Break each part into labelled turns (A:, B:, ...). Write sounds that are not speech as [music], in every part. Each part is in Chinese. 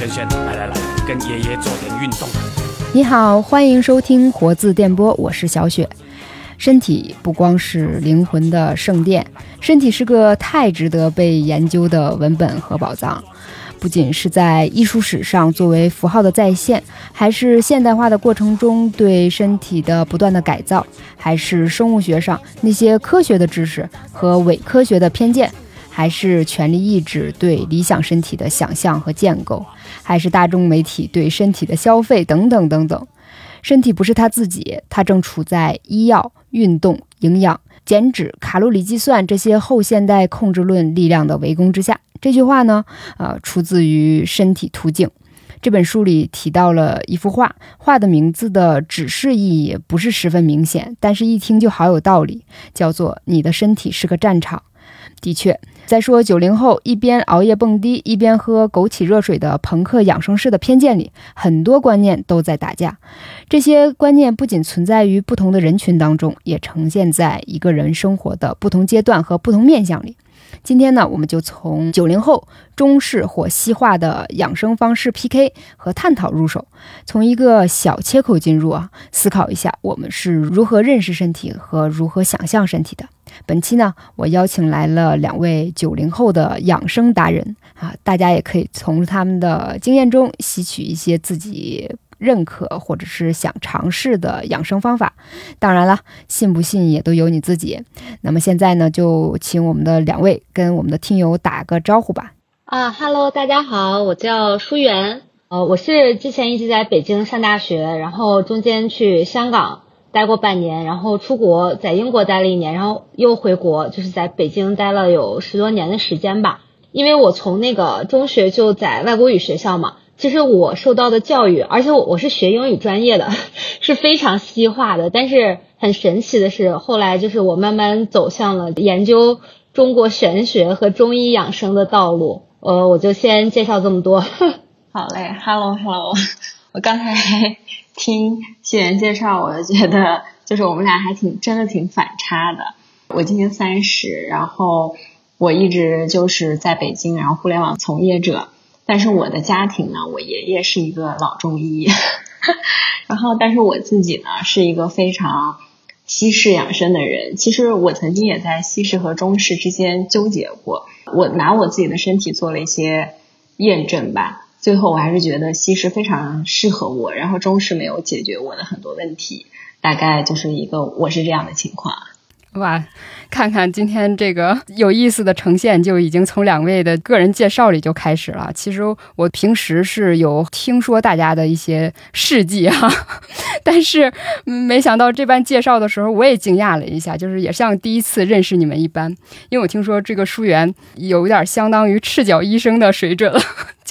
A: 轩轩，来来来，跟爷爷做点运动。
B: 你好，欢迎收听活字电波，我是小雪。身体不光是灵魂的圣殿，身体是个太值得被研究的文本和宝藏。不仅是在艺术史上作为符号的再现，还是现代化的过程中对身体的不断的改造，还是生物学上那些科学的知识和伪科学的偏见，还是权力意志对理想身体的想象和建构，还是大众媒体对身体的消费等等等等。身体不是他自己，他正处在医药、运动、营养、减脂、卡路里计算这些后现代控制论力量的围攻之下。这句话呢，呃，出自于《身体图景》这本书里提到了一幅画，画的名字的指示意义不是十分明显，但是一听就好有道理，叫做“你的身体是个战场”。的确，在说九零后一边熬夜蹦迪一边喝枸杞热水的朋克养生式的偏见里，很多观念都在打架。这些观念不仅存在于不同的人群当中，也呈现在一个人生活的不同阶段和不同面相里。今天呢，我们就从九零后中式或西化的养生方式 PK 和探讨入手，从一个小切口进入啊，思考一下我们是如何认识身体和如何想象身体的。本期呢，我邀请来了两位九零后的养生达人啊，大家也可以从他们的经验中吸取一些自己。认可或者是想尝试的养生方法，当然了，信不信也都由你自己。那么现在呢，就请我们的两位跟我们的听友打个招呼吧。
C: 啊哈喽，大家好，我叫舒媛，呃，我是之前一直在北京上大学，然后中间去香港待过半年，然后出国在英国待了一年，然后又回国，就是在北京待了有十多年的时间吧。因为我从那个中学就在外国语学校嘛。其实我受到的教育，而且我我是学英语专业的，[laughs] 是非常西化的。但是很神奇的是，后来就是我慢慢走向了研究中国玄学和中医养生的道路。呃，我就先介绍这么多。[laughs]
D: 好嘞，Hello Hello，[laughs] 我刚才听谢源介绍，我就觉得就是我们俩还挺真的挺反差的。我今年三十，然后我一直就是在北京，然后互联网从业者。但是我的家庭呢，我爷爷是一个老中医，[laughs] 然后但是我自己呢是一个非常西式养生的人。其实我曾经也在西式和中式之间纠结过，我拿我自己的身体做了一些验证吧，最后我还是觉得西式非常适合我，然后中式没有解决我的很多问题，大概就是一个我是这样的情况。
B: 哇，看看今天这个有意思的呈现，就已经从两位的个人介绍里就开始了。其实我平时是有听说大家的一些事迹哈，[laughs] 但是没想到这般介绍的时候，我也惊讶了一下，就是也像第一次认识你们一般。因为我听说这个书媛有点相当于赤脚医生的水准了，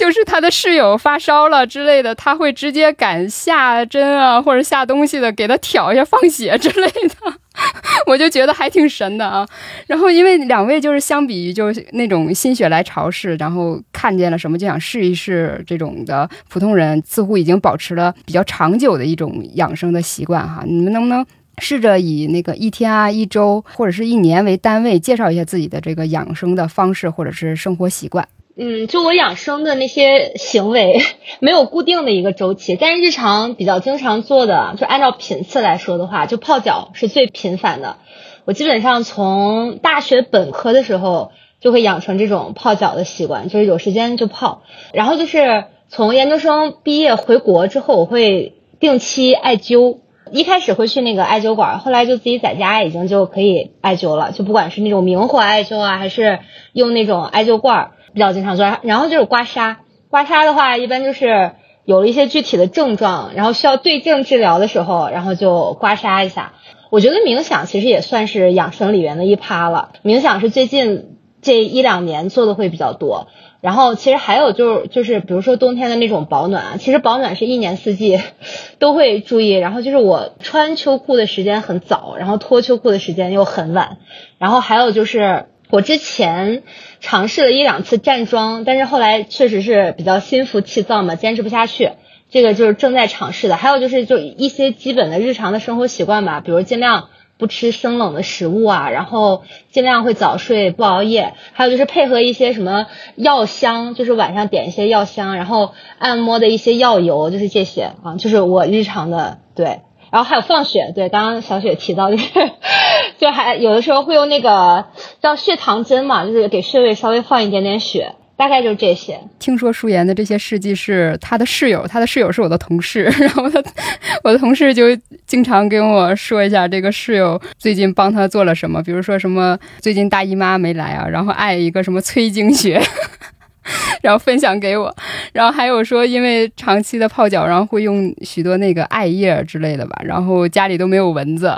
B: [laughs] 就是他的室友发烧了之类的，他会直接赶下针啊，或者下东西的给他挑一下放血之类的。[laughs] 我就觉得还挺神的啊，然后因为两位就是相比于就是那种心血来潮式，然后看见了什么就想试一试这种的普通人，似乎已经保持了比较长久的一种养生的习惯哈。你们能不能试着以那个一天啊、一周或者是一年为单位，介绍一下自己的这个养生的方式或者是生活习惯？
C: 嗯，就我养生的那些行为没有固定的一个周期，但是日常比较经常做的，就按照频次来说的话，就泡脚是最频繁的。我基本上从大学本科的时候就会养成这种泡脚的习惯，就是有时间就泡。然后就是从研究生毕业回国之后，我会定期艾灸。一开始会去那个艾灸馆，后来就自己在家已经就可以艾灸了。就不管是那种明火艾灸啊，还是用那种艾灸罐。比较经常做，然后就是刮痧。刮痧的话，一般就是有了一些具体的症状，然后需要对症治疗的时候，然后就刮痧一下。我觉得冥想其实也算是养生里面的一趴了。冥想是最近这一两年做的会比较多。然后其实还有就是就是比如说冬天的那种保暖，其实保暖是一年四季 [laughs] 都会注意。然后就是我穿秋裤的时间很早，然后脱秋裤的时间又很晚。然后还有就是我之前。尝试了一两次站桩，但是后来确实是比较心浮气躁嘛，坚持不下去。这个就是正在尝试的。还有就是就一些基本的日常的生活习惯吧，比如尽量不吃生冷的食物啊，然后尽量会早睡不熬夜，还有就是配合一些什么药香，就是晚上点一些药香，然后按摩的一些药油，就是这些啊，就是我日常的对。然后还有放血，对，刚刚小雪提到就是，就还有的时候会用那个叫血糖针嘛，就是给穴位稍微放一点点血，大概就是这些。
B: 听说舒妍的这些事迹是他的室友，他的室友是我的同事，[laughs] 然后他我的同事就经常跟我说一下这个室友最近帮他做了什么，比如说什么最近大姨妈没来啊，然后爱一个什么催经穴。[laughs] 然后分享给我，然后还有说，因为长期的泡脚，然后会用许多那个艾叶之类的吧，然后家里都没有蚊子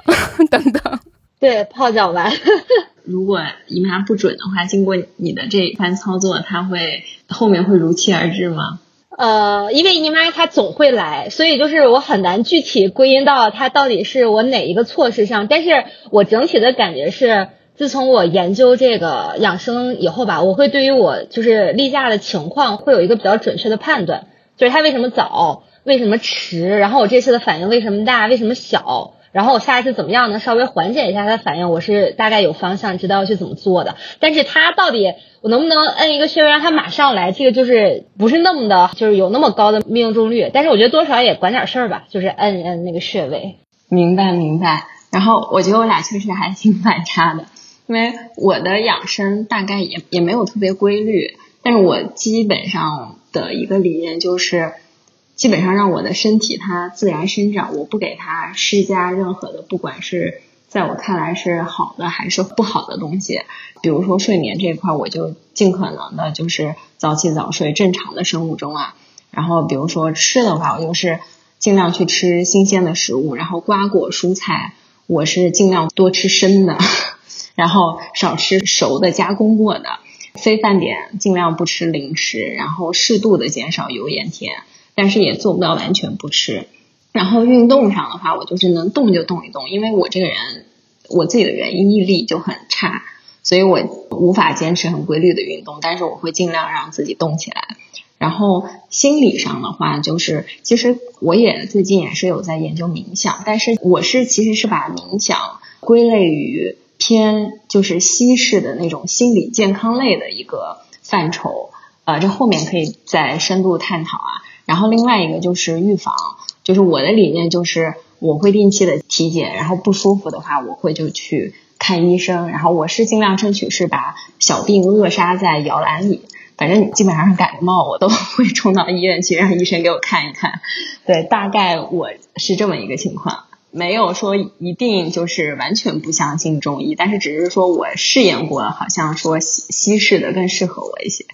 B: 等等。
C: 对，泡脚丸。[laughs]
D: 如果姨妈不准的话，经过你的这一番操作，它会后面会如期而至吗？
C: 呃，因为姨妈她总会来，所以就是我很难具体归因到它到底是我哪一个措施上，但是我整体的感觉是。自从我研究这个养生以后吧，我会对于我就是例假的情况会有一个比较准确的判断，就是它为什么早，为什么迟，然后我这次的反应为什么大，为什么小，然后我下一次怎么样能稍微缓解一下它的反应，我是大概有方向知道要去怎么做的。但是它到底我能不能摁一个穴位让它马上来，这个就是不是那么的，就是有那么高的命中率。但是我觉得多少也管点事儿吧，就是摁摁那个穴位。
D: 明白明白。然后我觉得我俩确实还挺反差的。因为我的养生大概也也没有特别规律，但是我基本上的一个理念就是，基本上让我的身体它自然生长，我不给它施加任何的，不管是在我看来是好的还是不好的东西。比如说睡眠这一块，我就尽可能的就是早起早睡，正常的生物钟啊。然后比如说吃的话，我就是尽量去吃新鲜的食物，然后瓜果蔬菜，我是尽量多吃生的。然后少吃熟的加工过的，非饭点尽量不吃零食，然后适度的减少油盐甜，但是也做不到完全不吃。然后运动上的话，我就是能动就动一动，因为我这个人我自己的原因毅力就很差，所以我无法坚持很规律的运动，但是我会尽量让自己动起来。然后心理上的话，就是其实我也最近也是有在研究冥想，但是我是其实是把冥想归类于。偏就是西式的那种心理健康类的一个范畴，呃，这后面可以再深度探讨啊。然后另外一个就是预防，就是我的理念就是我会定期的体检，然后不舒服的话我会就去看医生，然后我是尽量争取是把小病扼杀在摇篮里，反正基本上是感冒我都 [laughs] 会冲到医院去让医生给我看一看。对，大概我是这么一个情况。没有说一定就是完全不相信中医，但是只是说我试验过，好像说西西式的更适合我一些。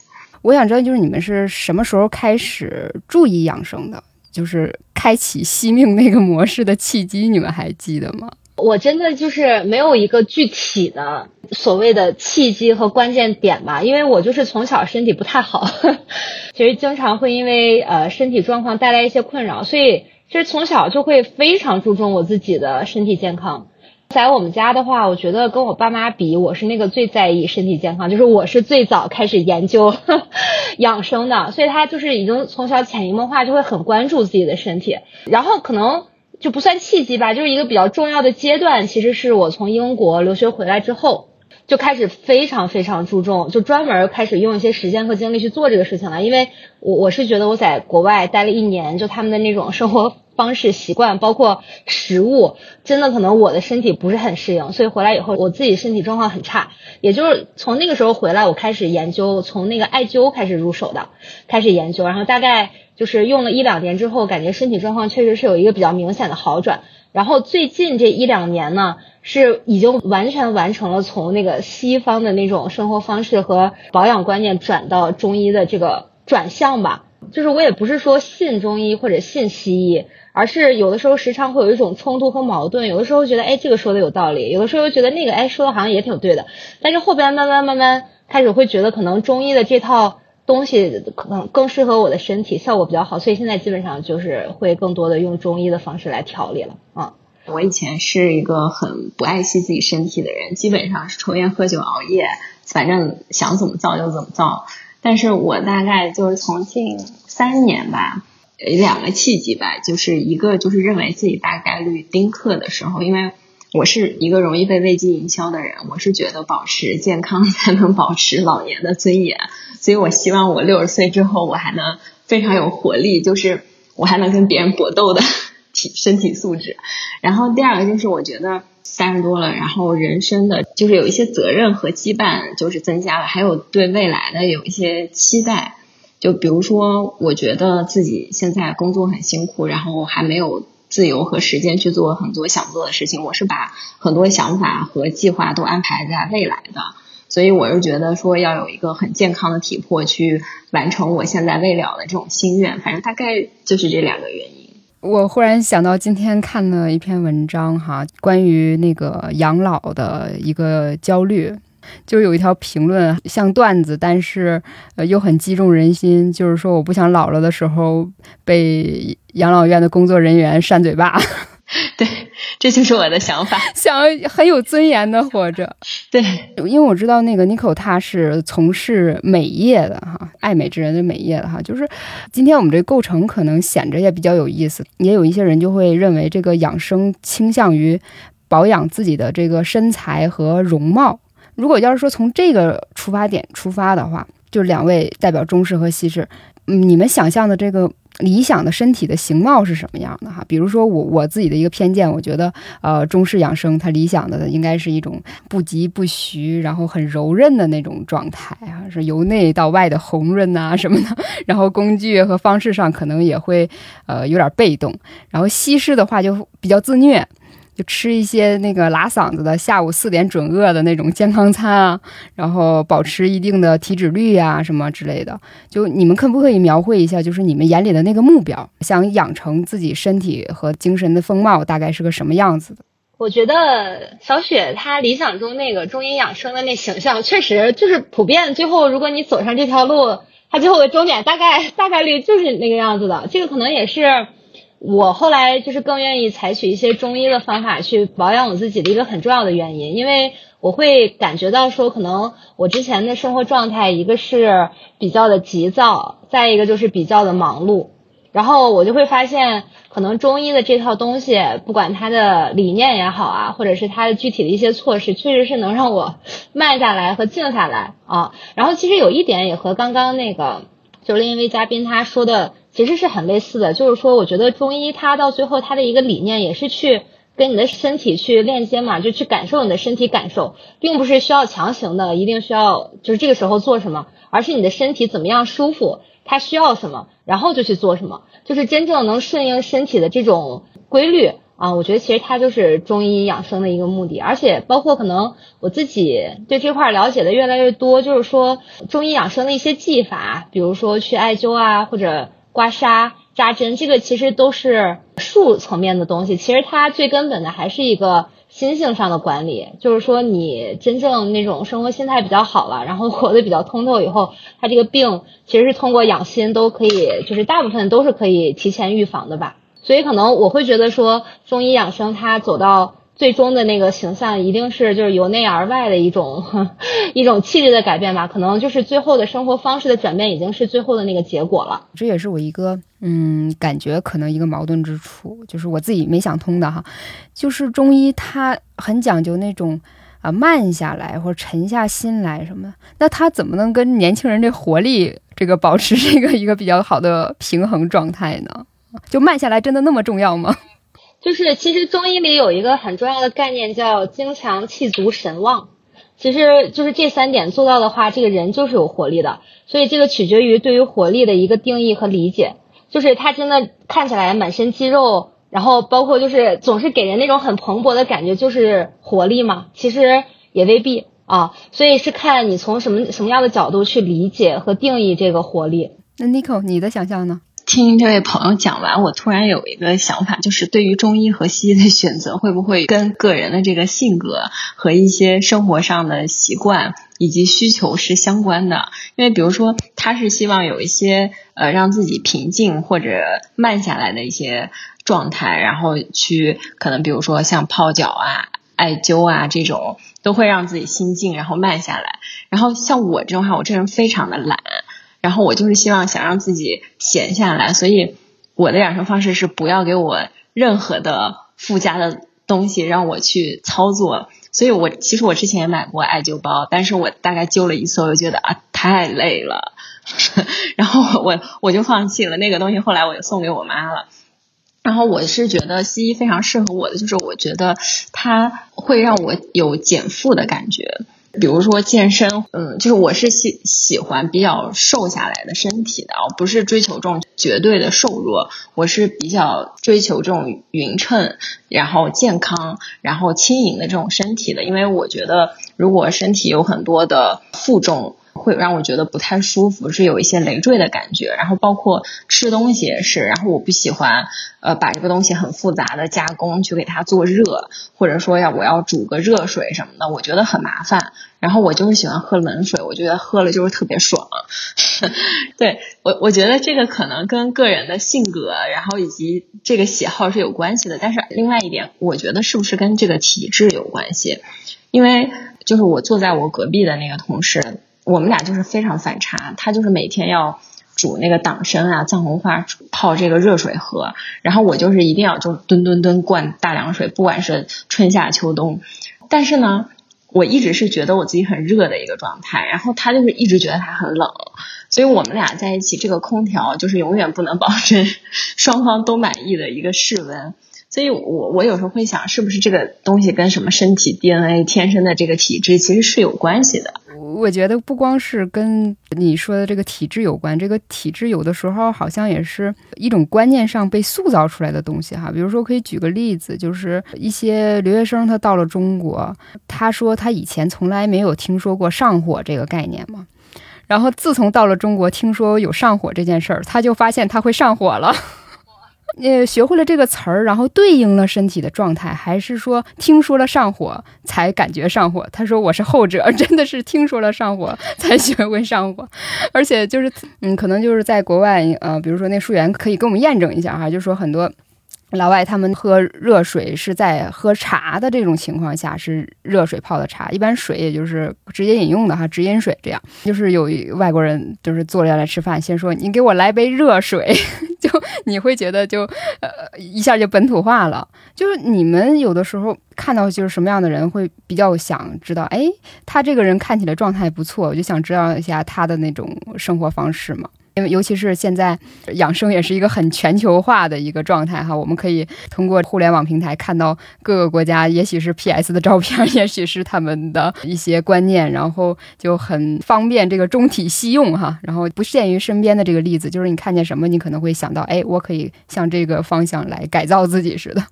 B: 我想知道，就是你们是什么时候开始注意养生的？就是开启惜命那个模式的契机，你们还记得吗？
C: 我真的就是没有一个具体的所谓的契机和关键点吧，因为我就是从小身体不太好，[laughs] 其实经常会因为呃身体状况带来一些困扰，所以。其实从小就会非常注重我自己的身体健康，在我们家的话，我觉得跟我爸妈比，我是那个最在意身体健康，就是我是最早开始研究 [laughs] 养生的，所以他就是已经从小潜移默化就会很关注自己的身体，然后可能就不算契机吧，就是一个比较重要的阶段，其实是我从英国留学回来之后。就开始非常非常注重，就专门开始用一些时间和精力去做这个事情了。因为我我是觉得我在国外待了一年，就他们的那种生活方式习惯，包括食物，真的可能我的身体不是很适应，所以回来以后我自己身体状况很差。也就是从那个时候回来，我开始研究，从那个艾灸开始入手的，开始研究，然后大概就是用了一两年之后，感觉身体状况确实是有一个比较明显的好转。然后最近这一两年呢。是已经完全完成了从那个西方的那种生活方式和保养观念转到中医的这个转向吧。就是我也不是说信中医或者信西医，而是有的时候时常会有一种冲突和矛盾。有的时候觉得哎这个说的有道理，有的时候又觉得那个哎说的好像也挺对的。但是后边慢慢慢慢开始会觉得可能中医的这套东西可能更适合我的身体，效果比较好，所以现在基本上就是会更多的用中医的方式来调理了啊。
D: 我以前是一个很不爱惜自己身体的人，基本上是抽烟喝酒熬夜，反正想怎么造就怎么造。但是我大概就是从近三年吧，两个契机吧，就是一个就是认为自己大概率丁克的时候，因为我是一个容易被危机营销的人，我是觉得保持健康 [laughs] 才能保持老年的尊严，所以我希望我六十岁之后我还能非常有活力，就是我还能跟别人搏斗的 [laughs] 体身体素质。然后第二个就是我觉得三十多了，然后人生的就是有一些责任和羁绊就是增加了，还有对未来的有一些期待。就比如说，我觉得自己现在工作很辛苦，然后还没有。自由和时间去做很多想做的事情，我是把很多想法和计划都安排在未来的，所以我是觉得说要有一个很健康的体魄去完成我现在未了的这种心愿，反正大概就是这两个原因。
B: 我忽然想到今天看了一篇文章哈，关于那个养老的一个焦虑。就有一条评论像段子，但是呃又很击中人心。就是说，我不想老了的时候被养老院的工作人员扇嘴巴。[laughs]
D: 对，这就是我的想法，
B: 想很有尊严的活着。
D: 对，
B: 因为我知道那个 Nico 他是从事美业的哈，爱美之人的美业的哈。就是今天我们这构成可能显着也比较有意思，也有一些人就会认为这个养生倾向于保养自己的这个身材和容貌。如果要是说从这个出发点出发的话，就两位代表中式和西式，嗯，你们想象的这个理想的身体的形貌是什么样的哈？比如说我我自己的一个偏见，我觉得呃中式养生它理想的应该是一种不疾不徐，然后很柔韧的那种状态啊，是由内到外的红润呐什么的。[laughs] 然后工具和方式上可能也会呃有点被动。然后西式的话就比较自虐。就吃一些那个拉嗓子的，下午四点准饿的那种健康餐啊，然后保持一定的体脂率呀，什么之类的。就你们可不可以描绘一下，就是你们眼里的那个目标，想养成自己身体和精神的风貌，大概是个什么样子的？
C: 我觉得小雪她理想中那个中医养生的那形象，确实就是普遍。最后，如果你走上这条路，它最后的终点大概大概率就是那个样子的。这个可能也是。我后来就是更愿意采取一些中医的方法去保养我自己的一个很重要的原因，因为我会感觉到说，可能我之前的生活状态，一个是比较的急躁，再一个就是比较的忙碌，然后我就会发现，可能中医的这套东西，不管它的理念也好啊，或者是它的具体的一些措施，确实是能让我慢下来和静下来啊。然后其实有一点也和刚刚那个就是另一位嘉宾他说的。其实是很类似的，就是说，我觉得中医它到最后它的一个理念也是去跟你的身体去链接嘛，就去感受你的身体感受，并不是需要强行的，一定需要就是这个时候做什么，而是你的身体怎么样舒服，它需要什么，然后就去做什么，就是真正能顺应身体的这种规律。啊，我觉得其实它就是中医养生的一个目的，而且包括可能我自己对这块了解的越来越多，就是说中医养生的一些技法，比如说去艾灸啊，或者刮痧、扎针，这个其实都是术层面的东西。其实它最根本的还是一个心性上的管理，就是说你真正那种生活心态比较好了，然后活得比较通透以后，它这个病其实是通过养心都可以，就是大部分都是可以提前预防的吧。所以可能我会觉得说，中医养生它走到最终的那个形象，一定是就是由内而外的一种 [laughs] 一种气质的改变吧。可能就是最后的生活方式的转变，已经是最后的那个结果了。
B: 这也是我一个嗯感觉可能一个矛盾之处，就是我自己没想通的哈。就是中医它很讲究那种啊慢下来或者沉下心来什么的，那它怎么能跟年轻人这活力这个保持这个一个比较好的平衡状态呢？就慢下来真的那么重要吗？
C: 就是其实中医里有一个很重要的概念叫精强气足神旺，其实就是这三点做到的话，这个人就是有活力的。所以这个取决于对于活力的一个定义和理解，就是他真的看起来满身肌肉，然后包括就是总是给人那种很蓬勃的感觉，就是活力嘛？其实也未必啊。所以是看你从什么什么样的角度去理解和定义这个活力。
B: 那 Nico，你的想象呢？
D: 听这位朋友讲完，我突然有一个想法，就是对于中医和西医的选择，会不会跟个人的这个性格和一些生活上的习惯以及需求是相关的？因为比如说，他是希望有一些呃让自己平静或者慢下来的一些状态，然后去可能比如说像泡脚啊、艾灸啊这种，都会让自己心静，然后慢下来。然后像我这种话，我这人非常的懒。然后我就是希望想让自己闲下来，所以我的养生方式是不要给我任何的附加的东西让我去操作。所以我其实我之前也买过艾灸包，但是我大概灸了一次，我就觉得啊太累了，[laughs] 然后我我就放弃了那个东西。后来我就送给我妈了。然后我是觉得西医非常适合我的，就是我觉得它会让我有减负的感觉。比如说健身，嗯，就是我是喜喜欢比较瘦下来的身体的，我不是追求这种绝对的瘦弱，我是比较追求这种匀称，然后健康，然后轻盈的这种身体的。因为我觉得，如果身体有很多的负重。会让我觉得不太舒服，是有一些累赘的感觉。然后包括吃东西也是，然后我不喜欢呃把这个东西很复杂的加工去给它做热，或者说要我要煮个热水什么的，我觉得很麻烦。然后我就是喜欢喝冷水，我觉得喝了就是特别爽。[laughs] 对我我觉得这个可能跟个人的性格，然后以及这个喜好是有关系的。但是另外一点，我觉得是不是跟这个体质有关系？因为就是我坐在我隔壁的那个同事。我们俩就是非常反差，他就是每天要煮那个党参啊、藏红花泡这个热水喝，然后我就是一定要就吨吨吨灌大凉水，不管是春夏秋冬。但是呢，我一直是觉得我自己很热的一个状态，然后他就是一直觉得他很冷，所以我们俩在一起，这个空调就是永远不能保证双方都满意的一个室温。所以我我有时候会想，是不是这个东西跟什么身体 DNA 天生的这个体质其实是有关系的。
B: 我觉得不光是跟你说的这个体质有关，这个体质有的时候好像也是一种观念上被塑造出来的东西哈。比如说，可以举个例子，就是一些留学生他到了中国，他说他以前从来没有听说过上火这个概念嘛，然后自从到了中国，听说有上火这件事儿，他就发现他会上火了。呃，学会了这个词儿，然后对应了身体的状态，还是说听说了上火才感觉上火？他说我是后者，[laughs] 真的是听说了上火才学会上火，而且就是嗯，可能就是在国外，呃，比如说那数员可以跟我们验证一下哈，就是说很多。老外他们喝热水是在喝茶的这种情况下是热水泡的茶，一般水也就是直接饮用的哈，直饮水这样。就是有外国人就是坐下来吃饭，先说你给我来杯热水，[laughs] 就你会觉得就呃一下就本土化了。就是你们有的时候看到就是什么样的人会比较想知道，哎，他这个人看起来状态不错，我就想知道一下他的那种生活方式嘛。因为尤其是现在养生也是一个很全球化的一个状态哈，我们可以通过互联网平台看到各个国家，也许是 PS 的照片，[laughs] 也许是他们的一些观念，然后就很方便这个中体西用哈，然后不限于身边的这个例子，就是你看见什么，你可能会想到，哎，我可以向这个方向来改造自己似的。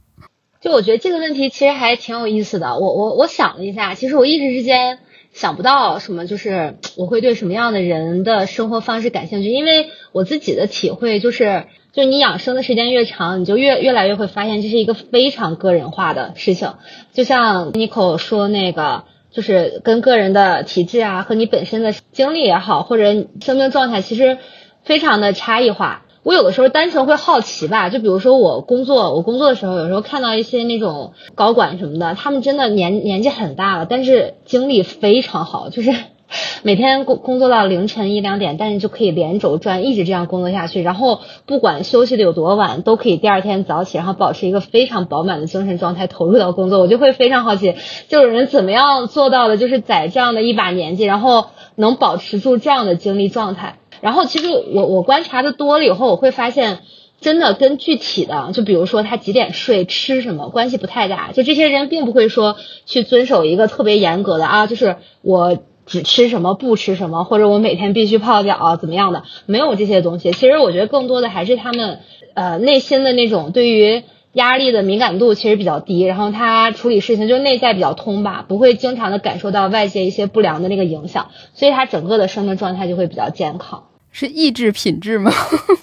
C: 就我觉得这个问题其实还挺有意思的，我我我想了一下，其实我一时之间。想不到什么，就是我会对什么样的人的生活方式感兴趣，因为我自己的体会就是，就你养生的时间越长，你就越越来越会发现这是一个非常个人化的事情。就像 n i c o 说那个，就是跟个人的体质啊和你本身的经历也好，或者生命状态，其实非常的差异化。我有的时候单纯会好奇吧，就比如说我工作，我工作的时候，有时候看到一些那种高管什么的，他们真的年年纪很大了，但是精力非常好，就是 [laughs] 每天工工作到凌晨一两点，但是就可以连轴转，一直这样工作下去，然后不管休息的有多晚，都可以第二天早起，然后保持一个非常饱满的精神状态投入到工作，我就会非常好奇，这种人怎么样做到的，就是在这样的一把年纪，然后能保持住这样的精力状态。然后其实我我观察的多了以后，我会发现，真的跟具体的，就比如说他几点睡、吃什么关系不太大。就这些人并不会说去遵守一个特别严格的啊，就是我只吃什么不吃什么，或者我每天必须泡脚怎么样的，没有这些东西。其实我觉得更多的还是他们呃内心的那种对于压力的敏感度其实比较低，然后他处理事情就内在比较通吧，不会经常的感受到外界一些不良的那个影响，所以他整个的生命状态就会比较健康。
B: 是意志品质吗？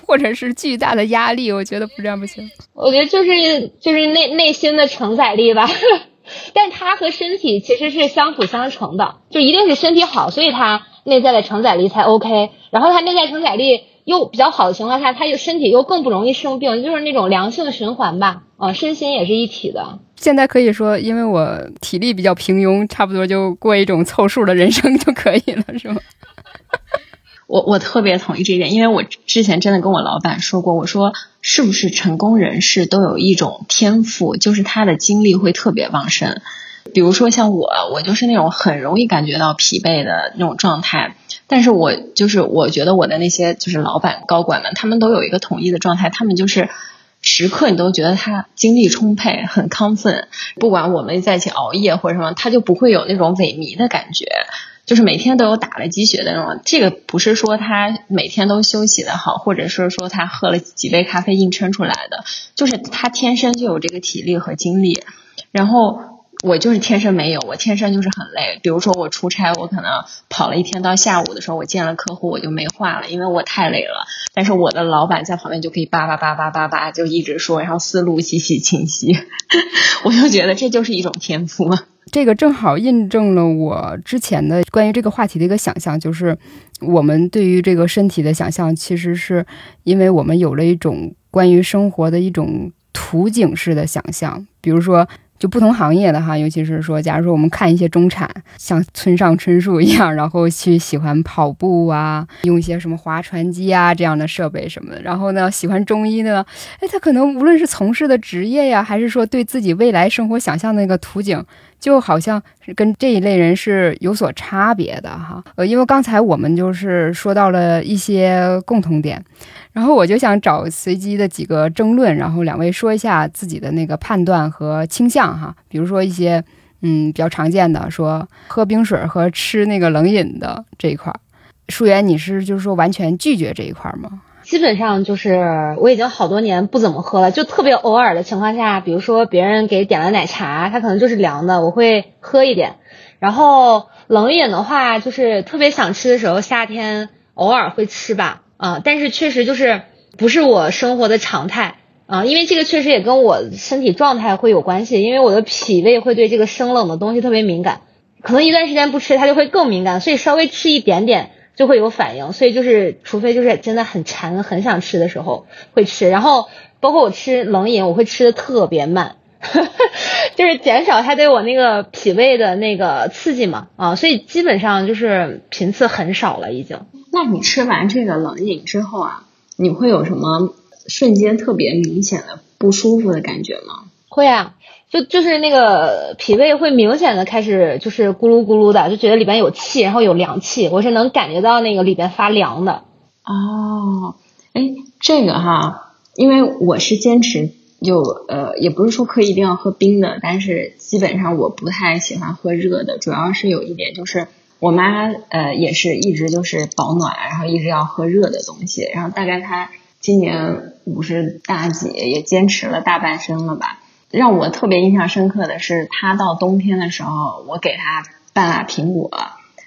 B: 或者是巨大的压力？我觉得不这样不行。
C: 我觉得就是就是内内心的承载力吧。[laughs] 但他和身体其实是相辅相成的，就一定是身体好，所以他内在的承载力才 OK。然后他内在承载力又比较好的情况下，他又身体又更不容易生病，就是那种良性循环吧。啊，身心也是一体的。
B: 现在可以说，因为我体力比较平庸，差不多就过一种凑数的人生就可以了，是吗？[laughs]
D: 我我特别同意这一点，因为我之前真的跟我老板说过，我说是不是成功人士都有一种天赋，就是他的精力会特别旺盛。比如说像我，我就是那种很容易感觉到疲惫的那种状态，但是我就是我觉得我的那些就是老板高管们，他们都有一个统一的状态，他们就是时刻你都觉得他精力充沛，很亢奋，不管我们在一起熬夜或者什么，他就不会有那种萎靡的感觉。就是每天都有打了鸡血的那种，这个不是说他每天都休息的好，或者是说他喝了几杯咖啡硬撑出来的，就是他天生就有这个体力和精力。然后我就是天生没有，我天生就是很累。比如说我出差，我可能跑了一天到下午的时候，我见了客户我就没话了，因为我太累了。但是我的老板在旁边就可以叭叭叭叭叭叭就一直说，然后思路极其清晰，[laughs] 我就觉得这就是一种天赋。
B: 这个正好印证了我之前的关于这个话题的一个想象，就是我们对于这个身体的想象，其实是因为我们有了一种关于生活的一种图景式的想象，比如说。就不同行业的哈，尤其是说，假如说我们看一些中产，像村上春树一样，然后去喜欢跑步啊，用一些什么划船机啊这样的设备什么的，然后呢，喜欢中医呢，哎，他可能无论是从事的职业呀，还是说对自己未来生活想象的那个图景，就好像是跟这一类人是有所差别的哈。呃，因为刚才我们就是说到了一些共同点。然后我就想找随机的几个争论，然后两位说一下自己的那个判断和倾向哈。比如说一些嗯比较常见的，说喝冰水和吃那个冷饮的这一块儿。舒媛，你是就是说完全拒绝这一块吗？
C: 基本上就是我已经好多年不怎么喝了，就特别偶尔的情况下，比如说别人给点了奶茶，它可能就是凉的，我会喝一点。然后冷饮的话，就是特别想吃的时候，夏天偶尔会吃吧。啊，但是确实就是不是我生活的常态啊，因为这个确实也跟我身体状态会有关系，因为我的脾胃会对这个生冷的东西特别敏感，可能一段时间不吃它就会更敏感，所以稍微吃一点点就会有反应，所以就是除非就是真的很馋很想吃的时候会吃，然后包括我吃冷饮，我会吃的特别慢，[laughs] 就是减少它对我那个脾胃的那个刺激嘛啊，所以基本上就是频次很少了已经。
D: 那你吃完这个冷饮之后啊，你会有什么瞬间特别明显的不舒服的感觉吗？
C: 会啊，就就是那个脾胃会明显的开始就是咕噜咕噜的，就觉得里边有气，然后有凉气，我是能感觉到那个里边发凉的。
D: 哦，哎，这个哈，因为我是坚持就呃，也不是说可以一定要喝冰的，但是基本上我不太喜欢喝热的，主要是有一点就是。我妈呃也是一直就是保暖，然后一直要喝热的东西，然后大概她今年五十大几，也坚持了大半生了吧。让我特别印象深刻的是，他到冬天的时候，我给他半拉苹果，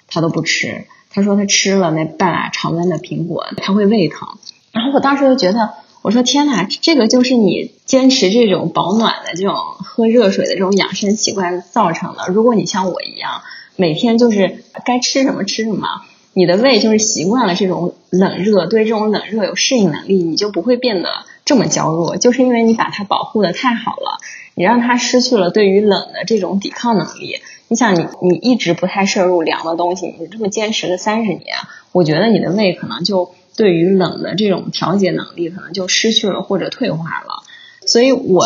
D: 他都不吃。他说他吃了那半拉常温的苹果，他会胃疼。然后我当时就觉得，我说天哪，这个就是你坚持这种保暖的这种喝热水的这种养生习惯造成的。如果你像我一样。每天就是该吃什么吃什么，你的胃就是习惯了这种冷热，对这种冷热有适应能力，你就不会变得这么娇弱。就是因为你把它保护的太好了，你让它失去了对于冷的这种抵抗能力。你想，你你一直不太摄入凉的东西，你这么坚持了三十年，我觉得你的胃可能就对于冷的这种调节能力可能就失去了或者退化了。所以我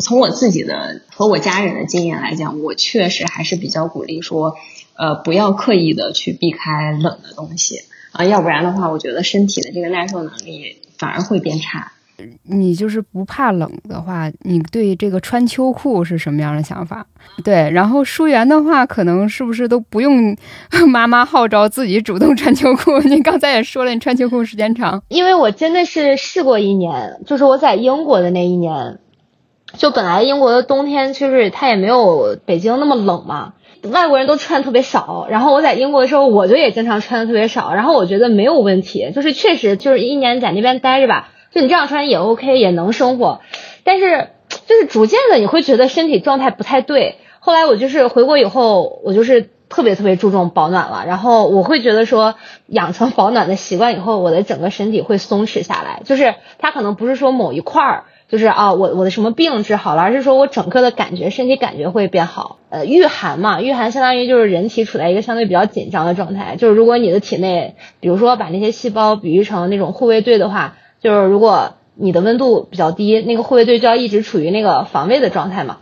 D: 从我自己的和我家人的经验来讲，我确实还是比较鼓励说。呃，不要刻意的去避开冷的东西啊，要不然的话，我觉得身体的这个耐受能力反而会变差。
B: 你就是不怕冷的话，你对这个穿秋裤是什么样的想法？对，然后舒媛的话，可能是不是都不用 [laughs] 妈妈号召自己主动穿秋裤？[laughs] 你刚才也说了，你穿秋裤时间长。
C: 因为我真的是试过一年，就是我在英国的那一年，就本来英国的冬天就是它也没有北京那么冷嘛。外国人都穿特别少，然后我在英国的时候，我就也经常穿的特别少，然后我觉得没有问题，就是确实就是一年在那边待着吧，就你这样穿也 OK，也能生活，但是就是逐渐的你会觉得身体状态不太对。后来我就是回国以后，我就是特别特别注重保暖了，然后我会觉得说养成保暖的习惯以后，我的整个身体会松弛下来，就是它可能不是说某一块儿，就是啊我我的什么病治好了，而是说我整个的感觉身体感觉会变好。呃御寒嘛，御寒相当于就是人体处在一个相对比较紧张的状态，就是如果你的体内，比如说把那些细胞比喻成那种护卫队的话，就是如果你的温度比较低，那个护卫队就要一直处于那个防卫的状态嘛。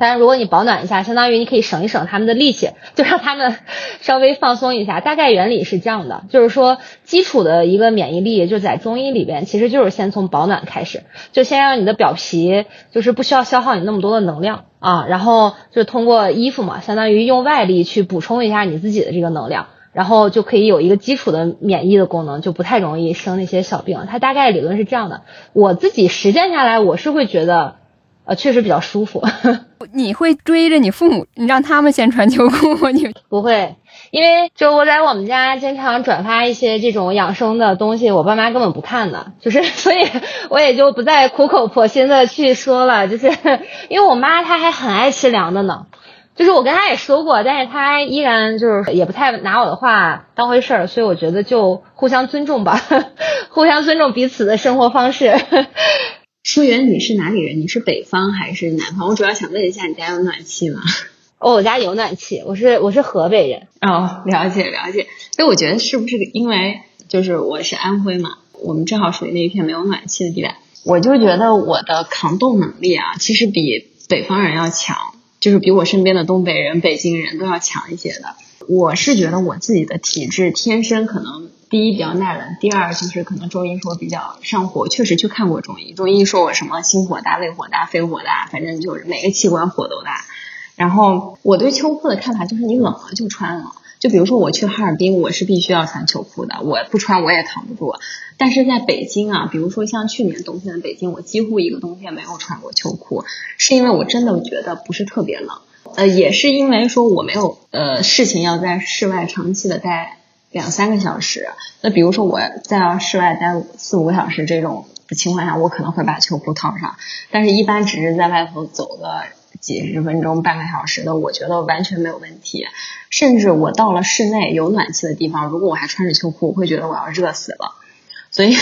C: 但是如果你保暖一下，相当于你可以省一省他们的力气，就让他们 [laughs] 稍微放松一下。大概原理是这样的，就是说基础的一个免疫力就在中医里边，其实就是先从保暖开始，就先让你的表皮就是不需要消耗你那么多的能量啊，然后就通过衣服嘛，相当于用外力去补充一下你自己的这个能量，然后就可以有一个基础的免疫的功能，就不太容易生那些小病。它大概理论是这样的，我自己实践下来，我是会觉得。呃，确实比较舒服。[laughs]
B: 你会追着你父母，你让他们先穿秋裤吗？你 [laughs]
C: 不会，因为就我在我们家经常转发一些这种养生的东西，我爸妈根本不看的，就是 [laughs] 所以我也就不再苦口婆心的去说了。就是因为我妈她还很爱吃凉的呢，就是我跟他也说过，但是他依然就是也不太拿我的话当回事儿，所以我觉得就互相尊重吧，[laughs] 互相尊重彼此的生活方式。
D: 舒媛，你是哪里人？你是北方还是南方？我主要想问一下，你家有暖气吗？[laughs]
C: 哦，我家有暖气，我是我是河北人。
D: 哦，了解了解。所以我觉得是不是因为就是我是安徽嘛，我们正好属于那一片没有暖气的地带，我就觉得我的抗冻能力啊，其实比北方人要强，就是比我身边的东北人、北京人都要强一些的。我是觉得我自己的体质天生可能。第一比较耐冷，第二就是可能中医说比较上火，确实去看过中医，中医说我什么心火大、胃火大、肺火大，反正就是每个器官火都大。然后我对秋裤的看法就是你冷了就穿了，就比如说我去哈尔滨，我是必须要穿秋裤的，我不穿我也扛不住。但是在北京啊，比如说像去年冬天的北京，我几乎一个冬天没有穿过秋裤，是因为我真的觉得不是特别冷，呃，也是因为说我没有呃事情要在室外长期的待。两三个小时，那比如说我在室外待四五个小时这种的情况下，我可能会把秋裤套上，但是一般只是在外头走个几十分钟、半个小时的，我觉得完全没有问题。甚至我到了室内有暖气的地方，如果我还穿着秋裤，我会觉得我要热死了。所以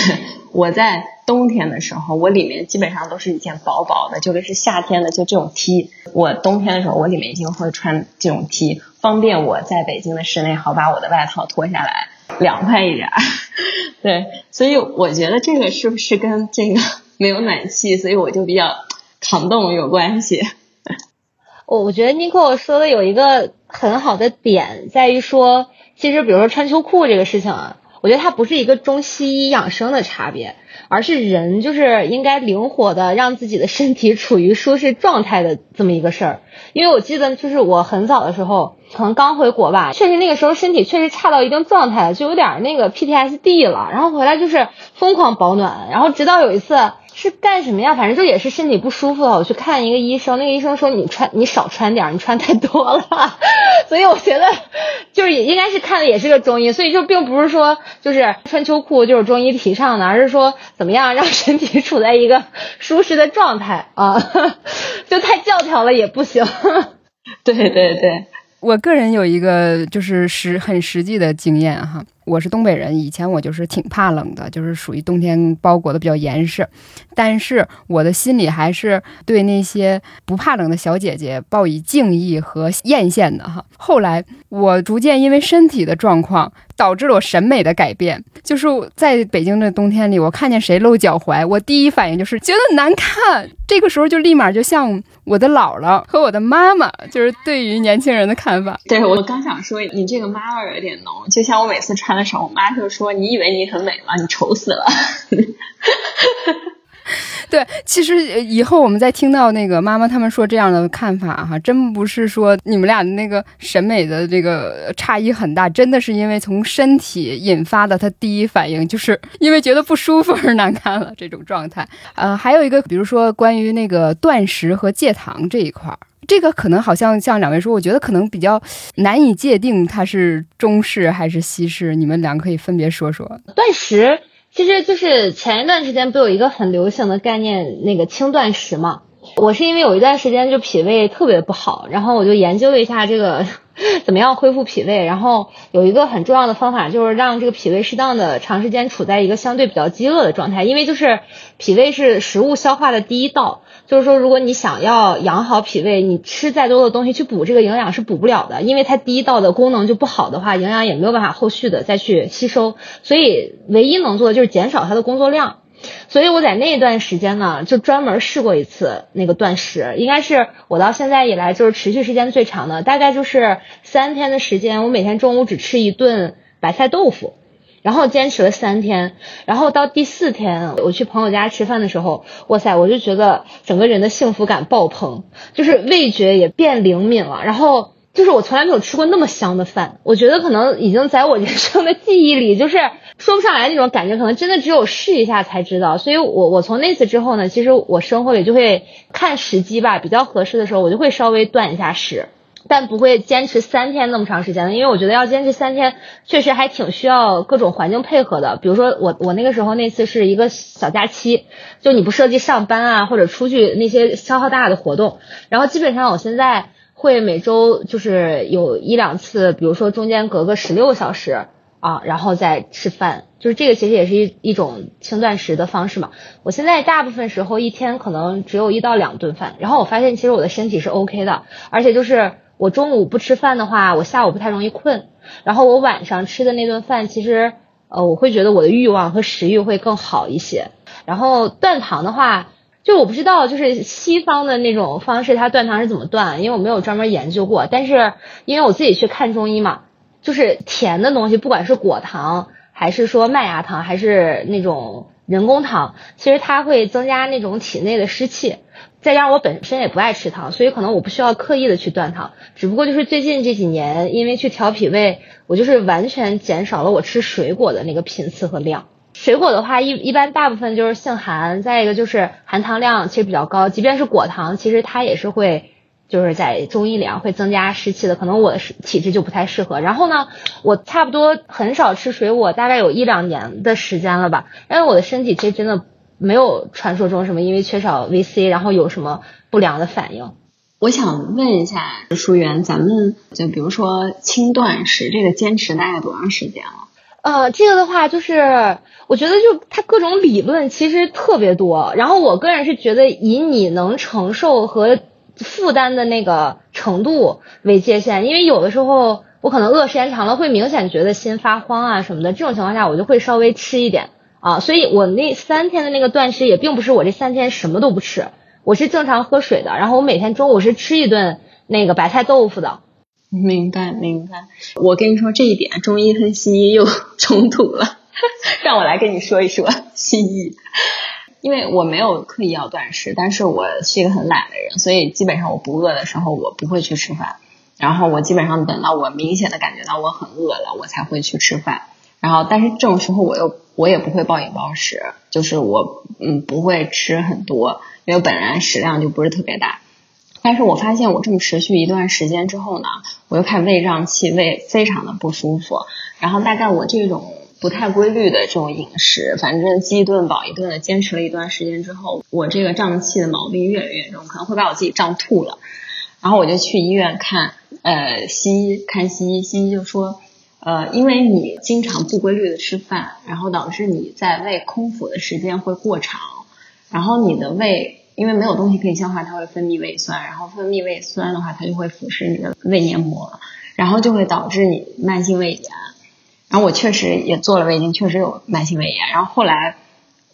D: 我在冬天的时候，我里面基本上都是一件薄薄的，就跟是夏天的就这种 T。我冬天的时候，我里面一定会穿这种 T，方便我在北京的室内好把我的外套脱下来，凉快一点。[laughs] 对，所以我觉得这个是不是跟这个没有暖气，所以我就比较 [laughs] 抗冻有关系？
C: 我我觉得 Nico 说的有一个很好的点，在于说，其实比如说穿秋裤这个事情啊。我觉得它不是一个中西医养生的差别，而是人就是应该灵活的让自己的身体处于舒适状态的这么一个事儿。因为我记得就是我很早的时候，可能刚回国吧，确实那个时候身体确实差到一定状态了，就有点那个 PTSD 了。然后回来就是疯狂保暖，然后直到有一次。是干什么呀？反正就也是身体不舒服了，我去看一个医生，那个医生说你穿你少穿点，你穿太多了。[laughs] 所以我觉得就是也应该是看的也是个中医，所以就并不是说就是穿秋裤就是中医提倡的，而是说怎么样让身体处在一个舒适的状态啊，[laughs] 就太教条了也不行。[laughs]
D: 对对对，
B: 我个人有一个就是实很实际的经验哈。我是东北人，以前我就是挺怕冷的，就是属于冬天包裹的比较严实，但是我的心里还是对那些不怕冷的小姐姐抱以敬意和艳羡的哈。后来我逐渐因为身体的状况。导致了我审美的改变，就是在北京的冬天里，我看见谁露脚踝，我第一反应就是觉得难看。这个时候就立马就像我的姥姥和我的妈妈，就是对于年轻人的看法。
D: 对我刚想说，你这个妈味有点浓，就像我每次穿的时候，我妈就说：“你以为你很美吗？你丑死了。” [laughs]
B: 对，其实以后我们再听到那个妈妈他们说这样的看法哈，真不是说你们俩的那个审美的这个差异很大，真的是因为从身体引发的，他第一反应就是因为觉得不舒服而难看了这种状态。呃，还有一个，比如说关于那个断食和戒糖这一块儿，这个可能好像像两位说，我觉得可能比较难以界定它是中式还是西式，你们两个可以分别说说
C: 断食。其实就是前一段时间不有一个很流行的概念，那个轻断食嘛。我是因为有一段时间就脾胃特别不好，然后我就研究了一下这个 [laughs] 怎么样恢复脾胃。然后有一个很重要的方法，就是让这个脾胃适当的长时间处在一个相对比较饥饿的状态，因为就是脾胃是食物消化的第一道。就是说，如果你想要养好脾胃，你吃再多的东西去补这个营养是补不了的，因为它第一道的功能就不好的话，营养也没有办法后续的再去吸收。所以唯一能做的就是减少它的工作量。所以我在那段时间呢，就专门试过一次那个断食，应该是我到现在以来就是持续时间最长的，大概就是三天的时间，我每天中午只吃一顿白菜豆腐。然后坚持了三天，然后到第四天，我去朋友家吃饭的时候，哇塞，我就觉得整个人的幸福感爆棚，就是味觉也变灵敏了。然后就是我从来没有吃过那么香的饭，我觉得可能已经在我人生的记忆里，就是说不上来那种感觉，可能真的只有试一下才知道。所以我我从那次之后呢，其实我生活里就会看时机吧，比较合适的时候，我就会稍微断一下食。但不会坚持三天那么长时间的，因为我觉得要坚持三天，确实还挺需要各种环境配合的。比如说我我那个时候那次是一个小假期，就你不涉及上班啊或者出去那些消耗大的活动，然后基本上我现在会每周就是有一两次，比如说中间隔个十六个小时啊，然后再吃饭，就是这个其实也是一一种轻断食的方式嘛。我现在大部分时候一天可能只有一到两顿饭，然后我发现其实我的身体是 OK 的，而且就是。我中午不吃饭的话，我下午不太容易困。然后我晚上吃的那顿饭，其实呃，我会觉得我的欲望和食欲会更好一些。然后断糖的话，就我不知道，就是西方的那种方式，它断糖是怎么断？因为我没有专门研究过。但是因为我自己去看中医嘛，就是甜的东西，不管是果糖，还是说麦芽糖，还是那种人工糖，其实它会增加那种体内的湿气。再加上我本身也不爱吃糖，所以可能我不需要刻意的去断糖，只不过就是最近这几年，因为去调脾胃，我就是完全减少了我吃水果的那个频次和量。水果的话，一一般大部分就是性寒，再一个就是含糖量其实比较高，即便是果糖，其实它也是会就是在中医里啊会增加湿气的，可能我的体质就不太适合。然后呢，我差不多很少吃水果，大概有一两年的时间了吧，因为我的身体其实真的。没有传说中什么因为缺少 VC 然后有什么不良的反应。
D: 我想问一下淑媛，咱们就比如说轻断食这个坚持大概多长时间了？
C: 呃，这个的话就是我觉得就它各种理论其实特别多，然后我个人是觉得以你能承受和负担的那个程度为界限，因为有的时候我可能饿时间长了会明显觉得心发慌啊什么的，这种情况下我就会稍微吃一点。啊，所以我那三天的那个断食也并不是我这三天什么都不吃，我是正常喝水的，然后我每天中午是吃一顿那个白菜豆腐的。
D: 明白明白，我跟你说这一点，中医和西医又 [laughs] 冲突了，[laughs] 让我来跟你说一说西医，因为我没有刻意要断食，但是我是一个很懒的人，所以基本上我不饿的时候我不会去吃饭，然后我基本上等到我明显的感觉到我很饿了，我才会去吃饭。然后，但是这种时候我又我也不会暴饮暴食，就是我嗯不会吃很多，因为本来食量就不是特别大。但是我发现我这么持续一段时间之后呢，我又开始胃胀气，胃非常的不舒服。然后大概我这种不太规律的这种饮食，反正饥一顿饱一顿的坚持了一段时间之后，我这个胀气的毛病越来越严重，可能会把我自己胀吐了。然后我就去医院看呃西医，看西医，西医就说。呃，因为你经常不规律的吃饭，然后导致你在胃空腹的时间会过长，然后你的胃因为没有东西可以消化，它会分泌胃酸，然后分泌胃酸的话，它就会腐蚀你的胃黏膜，然后就会导致你慢性胃炎。然后我确实也做了胃镜，确实有慢性胃炎。然后后来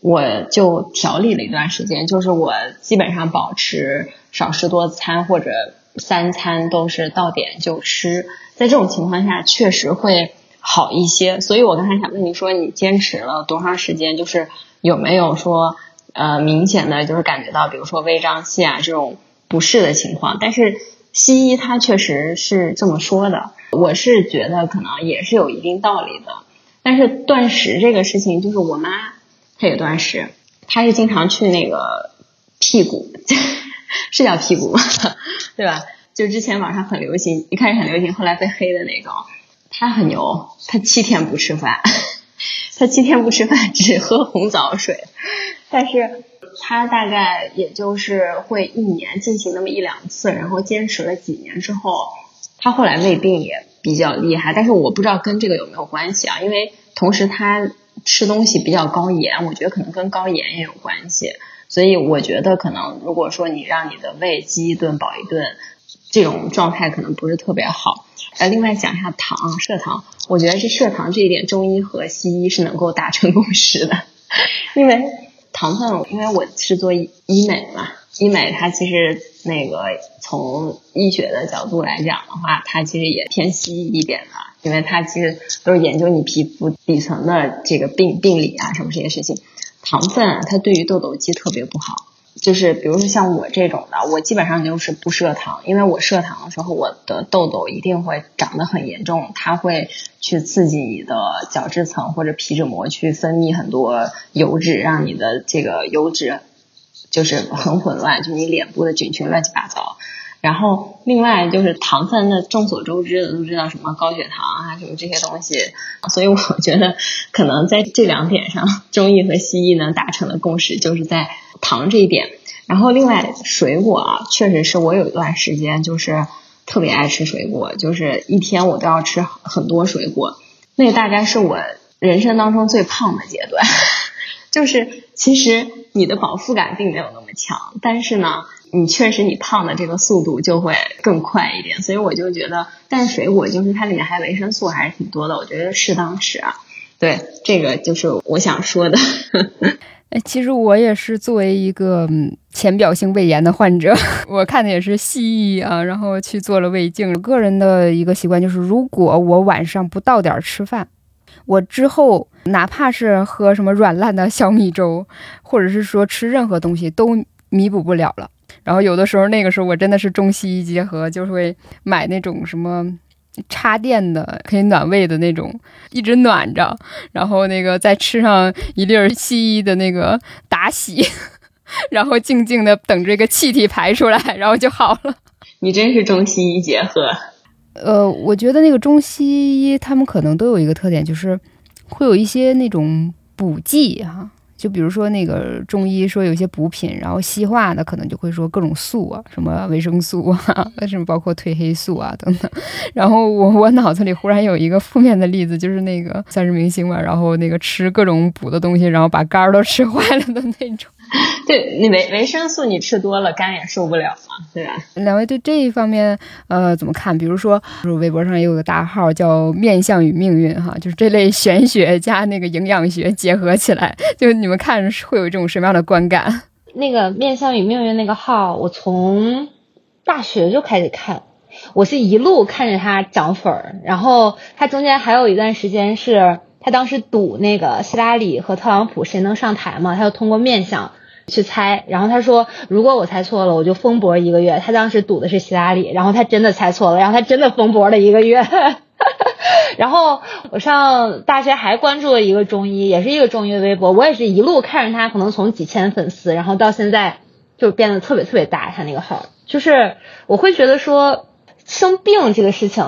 D: 我就调理了一段时间，就是我基本上保持少食多餐，或者三餐都是到点就吃。在这种情况下，确实会好一些。所以我刚才想问你说，你坚持了多长时间？就是有没有说呃明显的就是感觉到，比如说胃胀气啊这种不适的情况？但是西医它确实是这么说的，我是觉得可能也是有一定道理的。但是断食这个事情，就是我妈她也断食，她是经常去那个屁股，[laughs] 是叫屁股吗？[laughs] 对吧？就之前网上很流行，一开始很流行，后来被黑的那种，他很牛，他七天不吃饭，[laughs] 他七天不吃饭，只喝红枣水，但是他大概也就是会一年进行那么一两次，然后坚持了几年之后，他后来胃病也比较厉害，但是我不知道跟这个有没有关系啊，因为同时他吃东西比较高盐，我觉得可能跟高盐也有关系。所以我觉得可能如果说你让你的胃饥一顿饱一顿，这种状态可能不是特别好。呃，另外讲一下糖，蔗糖，我觉得这蔗糖这一点，中医和西医是能够达成共识的，因为糖分，因为我是做医美嘛，医美它其实那个从医学的角度来讲的话，它其实也偏西医一点的，因为它其实都是研究你皮肤底层的这个病病理啊什么这些事情。糖分它对于痘痘肌特别不好，就是比如说像我这种的，我基本上就是不设糖，因为我设糖的时候，我的痘痘一定会长得很严重，它会去刺激你的角质层或者皮脂膜去分泌很多油脂，让你的这个油脂就是很混乱，就你脸部的菌群乱七八糟。然后，另外就是糖分，那众所周知的都知道什么高血糖啊，什么这些东西。所以我觉得，可能在这两点上，中医和西医能达成的共识就是在糖这一点。然后，另外水果啊，确实是我有一段时间就是特别爱吃水果，就是一天我都要吃很多水果。那大概是我人生当中最胖的阶段。[laughs] 就是其实你的饱腹感并没有那么强，但是呢。你确实，你胖的这个速度就会更快一点，所以我就觉得，但水果就是它里面含维生素还是挺多的，我觉得适当吃啊。对，这个就是我想说的。[laughs]
B: 哎，其实我也是作为一个浅表性胃炎的患者，[laughs] 我看的也是西医啊，然后去做了胃镜。个人的一个习惯就是，如果我晚上不到点吃饭，我之后哪怕是喝什么软烂的小米粥，或者是说吃任何东西，都弥补不了了。然后有的时候，那个时候我真的是中西医结合，就会买那种什么插电的可以暖胃的那种，一直暖着，然后那个再吃上一粒儿西医的那个达喜，[laughs] 然后静静的等这个气体排出来，然后就好了。
D: 你真是中西医结合。
B: 呃，我觉得那个中西医他们可能都有一个特点，就是会有一些那种补剂哈。就比如说那个中医说有些补品，然后西化的可能就会说各种素啊，什么维生素啊，[laughs] 什么包括褪黑素啊等等。然后我我脑子里忽然有一个负面的例子，就是那个算是明星嘛，然后那个吃各种补的东西，然后把肝儿都吃坏了的那种。[laughs]
D: 对，你维维生素你吃多了，肝也受不了嘛，对吧？
B: 两位对这一方面呃怎么看？比如说，就是微博上也有个大号叫“面相与命运”哈，就是这类玄学加那个营养学结合起来，就你们们看会有这种什么样的观感？
C: 那个“面相与命运”那个号，我从大学就开始看，我是一路看着他涨粉儿，然后他中间还有一段时间是他当时赌那个希拉里和特朗普谁能上台嘛，他就通过面相。去猜，然后他说，如果我猜错了，我就封博一个月。他当时赌的是希拉里，然后他真的猜错了，然后他真的封博了一个月。[laughs] 然后我上大学还关注了一个中医，也是一个中医的微博，我也是一路看着他，可能从几千粉丝，然后到现在就变得特别特别大。他那个号，就是我会觉得说生病这个事情，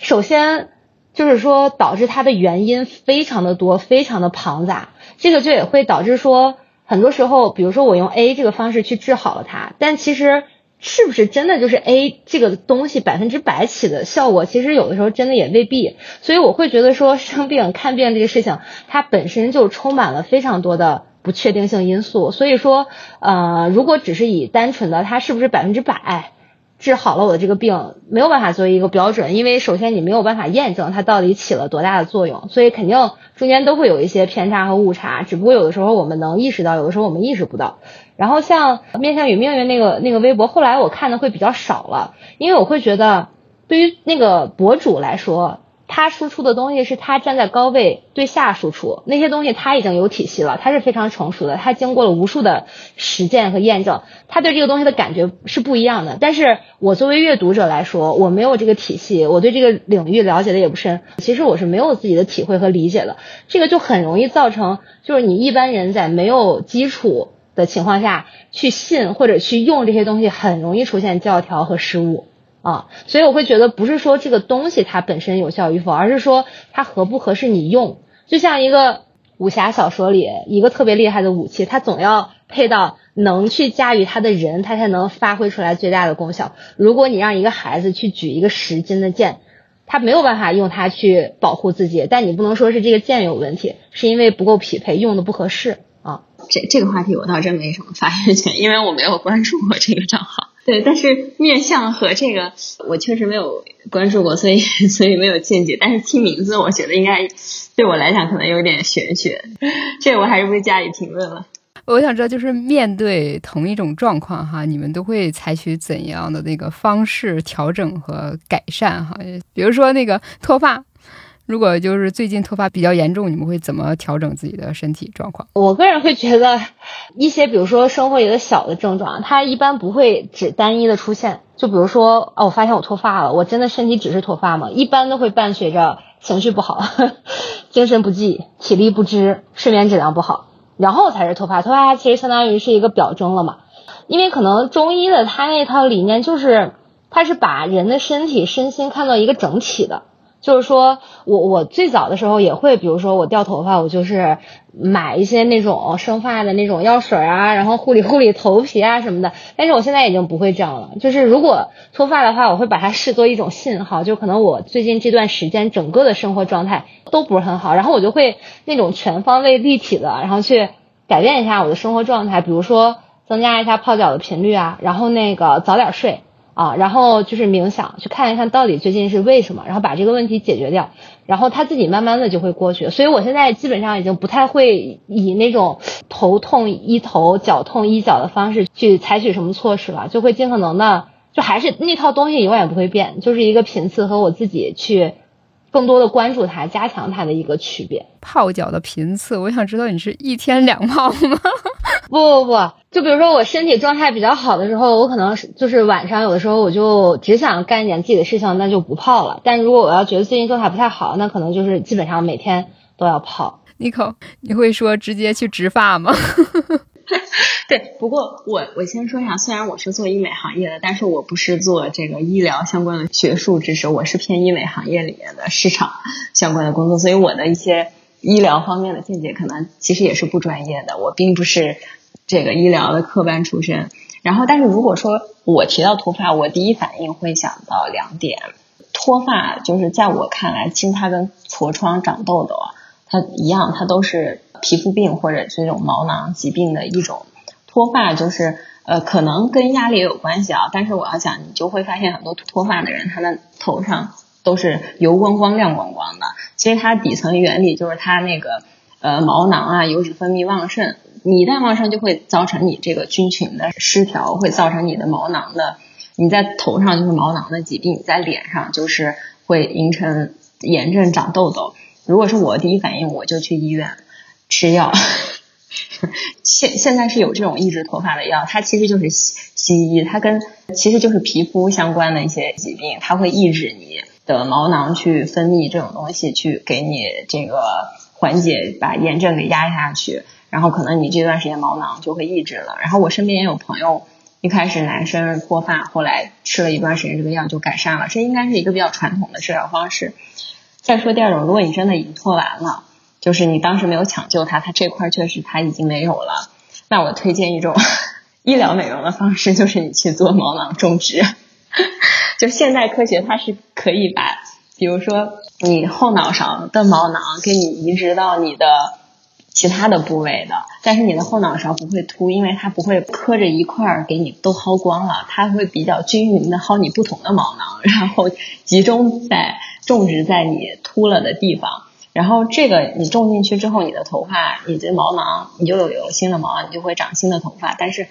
C: 首先就是说导致他的原因非常的多，非常的庞杂，这个就也会导致说。很多时候，比如说我用 A 这个方式去治好了它，但其实是不是真的就是 A 这个东西百分之百起的效果？其实有的时候真的也未必。所以我会觉得说生病看病这个事情，它本身就充满了非常多的不确定性因素。所以说，呃，如果只是以单纯的它是不是百分之百。治好了我的这个病，没有办法作为一个标准，因为首先你没有办法验证它到底起了多大的作用，所以肯定中间都会有一些偏差和误差，只不过有的时候我们能意识到，有的时候我们意识不到。然后像面向与命运那个那个微博，后来我看的会比较少了，因为我会觉得对于那个博主来说。他输出的东西是他站在高位对下输出，那些东西他已经有体系了，他是非常成熟的，他经过了无数的实践和验证，他对这个东西的感觉是不一样的。但是我作为阅读者来说，我没有这个体系，我对这个领域了解的也不深，其实我是没有自己的体会和理解的，这个就很容易造成，就是你一般人在没有基础的情况下去信或者去用这些东西，很容易出现教条和失误。啊，所以我会觉得不是说这个东西它本身有效与否，而是说它合不合适你用。就像一个武侠小说里一个特别厉害的武器，它总要配到能去驾驭它的人，它才能发挥出来最大的功效。如果你让一个孩子去举一个十斤的剑，他没有办法用它去保护自己，但你不能说是这个剑有问题，是因为不够匹配，用的不合适啊。
D: 这这个话题我倒真没什么发言权，因为我没有关注过这个账号。对，但是面相和这个我确实没有关注过，所以所以没有见解。但是听名字，我觉得应该对我来讲可能有点玄学，这我还是不加以评论了。
B: 我想知道，就是面对同一种状况哈，你们都会采取怎样的那个方式调整和改善哈？比如说那个脱发。如果就是最近脱发比较严重，你们会怎么调整自己的身体状况？
C: 我个人会觉得，一些比如说生活里的小的症状，它一般不会只单一的出现。就比如说，哦，我发现我脱发了，我真的身体只是脱发吗？一般都会伴随着情绪不好、[laughs] 精神不济、体力不支、睡眠质量不好，然后才是脱发。脱发其实相当于是一个表征了嘛，因为可能中医的它那套理念就是，它是把人的身体身心看作一个整体的。就是说，我我最早的时候也会，比如说我掉头发，我就是买一些那种生发的那种药水啊，然后护理护理头皮啊什么的。但是我现在已经不会这样了。就是如果脱发的话，我会把它视作一种信号，就可能我最近这段时间整个的生活状态都不是很好，然后我就会那种全方位立体的，然后去改变一下我的生活状态，比如说增加一下泡脚的频率啊，然后那个早点睡。啊，然后就是冥想，去看一看到底最近是为什么，然后把这个问题解决掉，然后他自己慢慢的就会过去。所以我现在基本上已经不太会以那种头痛医头、脚痛医脚的方式去采取什么措施了，就会尽可能的，就还是那套东西永远不会变，就是一个频次和我自己去。更多的关注它，加强它的一个区别。
B: 泡脚的频次，我想知道你是一天两泡吗？[laughs]
C: 不不不，就比如说我身体状态比较好的时候，我可能是就是晚上有的时候我就只想干一点自己的事情，那就不泡了。但如果我要觉得最近状态不太好，那可能就是基本上每天都要泡。
B: Nico，你会说直接去植发吗？[laughs]
D: 对，不过我我先说一下，虽然我是做医美行业的，但是我不是做这个医疗相关的学术知识，我是偏医美行业里面的市场相关的工作，所以我的一些医疗方面的见解可能其实也是不专业的，我并不是这个医疗的科班出身。然后，但是如果说我提到脱发，我第一反应会想到两点，脱发就是在我看来，其实它跟痤疮、长痘痘啊，它一样，它都是。皮肤病或者这种毛囊疾病的一种脱发，就是呃可能跟压力也有关系啊。但是我要讲，你就会发现很多脱发的人，他的头上都是油光光、亮光光的。其实它底层原理就是它那个呃毛囊啊油脂分泌旺盛，你一旦旺盛就会造成你这个菌群的失调，会造成你的毛囊的你在头上就是毛囊的疾病，你在脸上就是会形成炎症、长痘痘。如果是我第一反应，我就去医院。吃药，[laughs] 现现在是有这种抑制脱发的药，它其实就是西西医，它跟其实就是皮肤相关的一些疾病，它会抑制你的毛囊去分泌这种东西，去给你这个缓解，把炎症给压下去，然后可能你这段时间毛囊就会抑制了。然后我身边也有朋友，一开始男生脱发，后来吃了一段时间这个药就改善了，这应该是一个比较传统的治疗方式。再说第二种，如果你真的已经脱完了。就是你当时没有抢救它，它这块确实它已经没有了。那我推荐一种 [laughs] 医疗美容的方式，就是你去做毛囊种植。[laughs] 就现代科学它是可以把，比如说你后脑勺的毛囊给你移植到你的其他的部位的，但是你的后脑勺不会秃，因为它不会磕着一块儿给你都薅光了，它会比较均匀的薅你不同的毛囊，然后集中在种植在你秃了的地方。然后这个你种进去之后，你的头发，你的毛囊，你就有有新的毛囊，你就会长新的头发。但是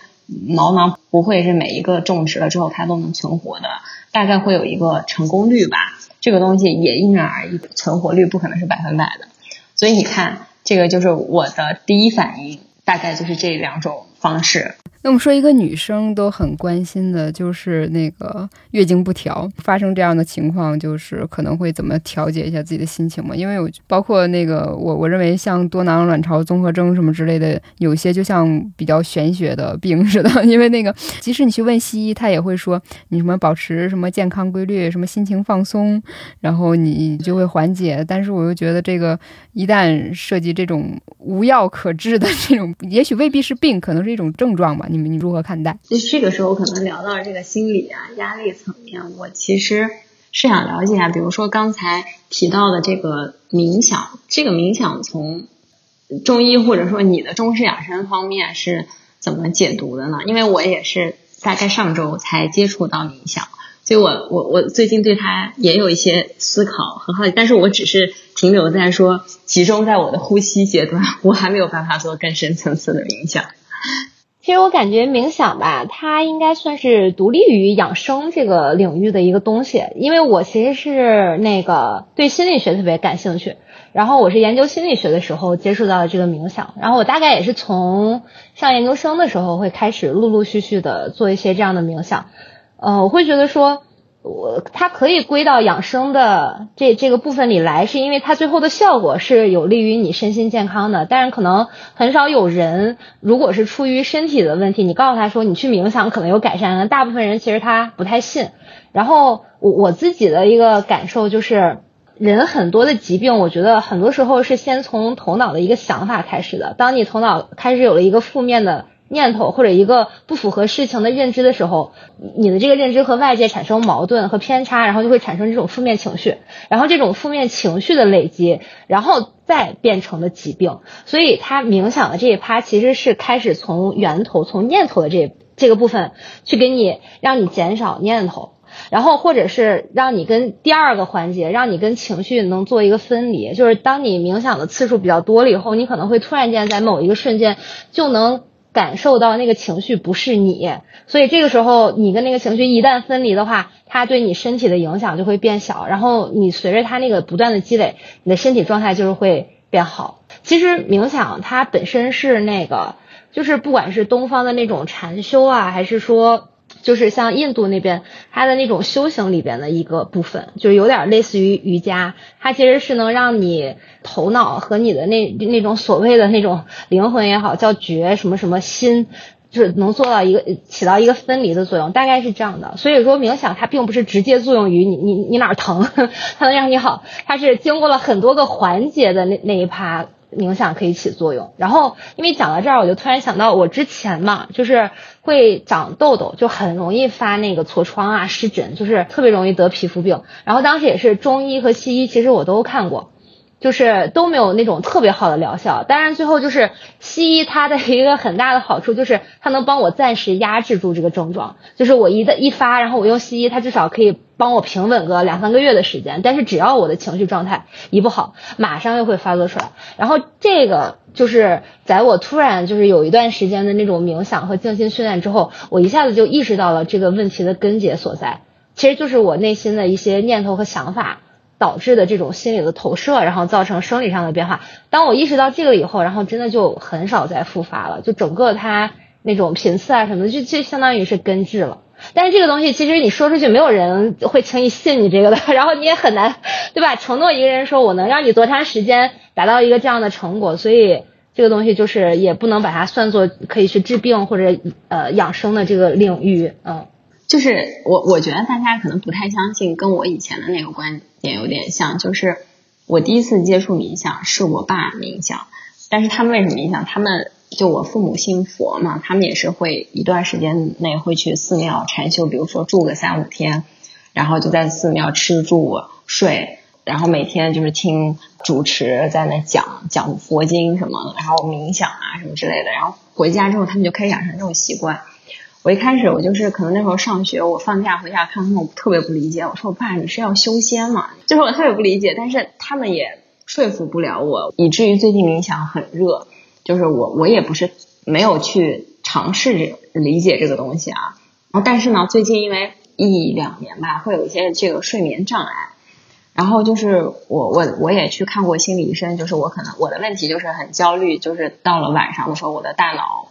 D: 毛囊不会是每一个种植了之后它都能存活的，大概会有一个成功率吧。这个东西也因人而异，存活率不可能是百分百的。所以你看，这个就是我的第一反应，大概就是这两种方式。
B: 那我们说一个女生都很关心的，就是那个月经不调，发生这样的情况，就是可能会怎么调节一下自己的心情嘛？因为我包括那个我我认为像多囊卵巢综合征什么之类的，有些就像比较玄学的病似的。[laughs] 因为那个即使你去问西医，他也会说你什么保持什么健康规律，什么心情放松，然后你就会缓解。但是我又觉得这个一旦涉及这种无药可治的这种，也许未必是病，可能一种症状吧。你们你如何看待？
D: 就这个时候可能聊到这个心理啊、压力层面，我其实是想了解一下，比如说刚才提到的这个冥想，这个冥想从中医或者说你的中式养生方面是怎么解读的呢？因为我也是大概上周才接触到冥想，所以我我我最近对它也有一些思考和好奇，但是我只是停留在说集中在我的呼吸阶段，我还没有办法做更深层次的冥想。[laughs]
C: 其实我感觉冥想吧，它应该算是独立于养生这个领域的一个东西，因为我其实是那个对心理学特别感兴趣，然后我是研究心理学的时候接触到了这个冥想，然后我大概也是从上研究生的时候会开始陆陆续续的做一些这样的冥想，呃，我会觉得说。我它可以归到养生的这这个部分里来，是因为它最后的效果是有利于你身心健康的。但是可能很少有人，如果是出于身体的问题，你告诉他说你去冥想可能有改善，大部分人其实他不太信。然后我我自己的一个感受就是，人很多的疾病，我觉得很多时候是先从头脑的一个想法开始的。当你头脑开始有了一个负面的。念头或者一个不符合事情的认知的时候，你的这个认知和外界产生矛盾和偏差，然后就会产生这种负面情绪，然后这种负面情绪的累积，然后再变成了疾病。所以他冥想的这一趴其实是开始从源头、从念头的这这个部分去给你让你减少念头，然后或者是让你跟第二个环节，让你跟情绪能做一个分离。就是当你冥想的次数比较多了以后，你可能会突然间在某一个瞬间就能。感受到那个情绪不是你，所以这个时候你跟那个情绪一旦分离的话，它对你身体的影响就会变小，然后你随着它那个不断的积累，你的身体状态就是会变好。其实冥想它本身是那个，就是不管是东方的那种禅修啊，还是说。就是像印度那边，它的那种修行里边的一个部分，就是有点类似于瑜伽，它其实是能让你头脑和你的那那种所谓的那种灵魂也好，叫觉什么什么心，就是能做到一个起到一个分离的作用，大概是这样的。所以说冥想它并不是直接作用于你你你哪疼，[laughs] 它能让你好，它是经过了很多个环节的那那一趴。冥想可以起作用，然后因为讲到这儿，我就突然想到，我之前嘛，就是会长痘痘，就很容易发那个痤疮啊、湿疹，就是特别容易得皮肤病。然后当时也是中医和西医，其实我都看过。就是都没有那种特别好的疗效，当然最后就是西医它的一个很大的好处就是它能帮我暂时压制住这个症状，就是我一的一发，然后我用西医，它至少可以帮我平稳个两三个月的时间，但是只要我的情绪状态一不好，马上又会发作出来。然后这个就是在我突然就是有一段时间的那种冥想和静心训练之后，我一下子就意识到了这个问题的根结所在，其实就是我内心的一些念头和想法。导致的这种心理的投射，然后造成生理上的变化。当我意识到这个以后，然后真的就很少再复发了，就整个它那种频次啊什么的，就就相当于是根治了。但是这个东西其实你说出去，没有人会轻易信你这个的，[laughs] 然后你也很难，对吧？承诺一个人说我能让你多长时间达到一个这样的成果，所以这个东西就是也不能把它算作可以去治病或者呃养生的这个领域，嗯。
D: 就是我，我觉得大家可能不太相信，跟我以前的那个观点有点像。就是我第一次接触冥想是我爸冥想，但是他们为什么冥想？他们就我父母信佛嘛，他们也是会一段时间内会去寺庙禅修，比如说住个三五天，然后就在寺庙吃住睡，然后每天就是听主持在那讲讲佛经什么，然后冥想啊什么之类的，然后回家之后他们就开始养成这种习惯。我一开始我就是可能那时候上学，我放假回家看他们，我特别不理解。我说：“我爸，你是要修仙吗？”就是我特别不理解，但是他们也说服不了我，以至于最近冥想很热。就是我我也不是没有去尝试理解这个东西啊。然后但是呢，最近因为一两年吧，会有一些这个睡眠障碍。然后就是我我我也去看过心理医生，就是我可能我的问题就是很焦虑，就是到了晚上的时候，我的大脑。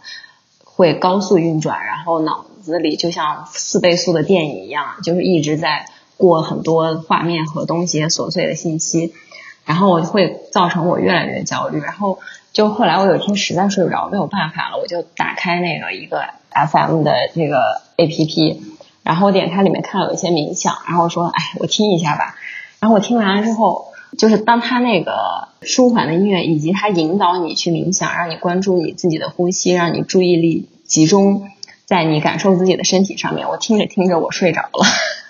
D: 会高速运转，然后脑子里就像四倍速的电影一样，就是一直在过很多画面和东西琐碎的信息，然后我会造成我越来越焦虑。然后就后来我有一天实在睡不着，没有办法了，我就打开那个一个 FM 的这个 APP，然后我点开里面看有一些冥想，然后说哎，我听一下吧。然后我听完了之后，就是当他那个。舒缓的音乐，以及他引导你去冥想，让你关注你自己的呼吸，让你注意力集中在你感受自己的身体上面。我听着听着，我睡着了，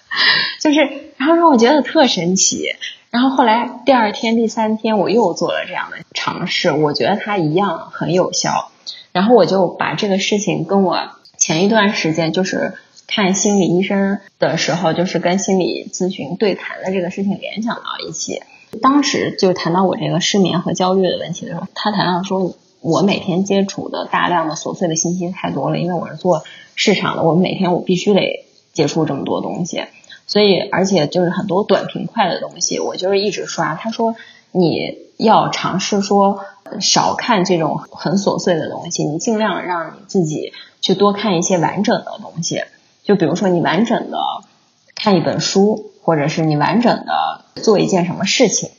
D: [laughs] 就是，然后让我觉得特神奇。然后后来第二天、第三天，我又做了这样的尝试，我觉得它一样很有效。然后我就把这个事情跟我前一段时间就是看心理医生的时候，就是跟心理咨询对谈的这个事情联想到一起。当时就谈到我这个失眠和焦虑的问题的时候，他谈到说，我每天接触的大量的琐碎的信息太多了，因为我是做市场的，我每天我必须得接触这么多东西，所以而且就是很多短平快的东西，我就是一直刷。他说你要尝试说少看这种很琐碎的东西，你尽量让你自己去多看一些完整的东西，就比如说你完整的看一本书。或者是你完整的做一件什么事情，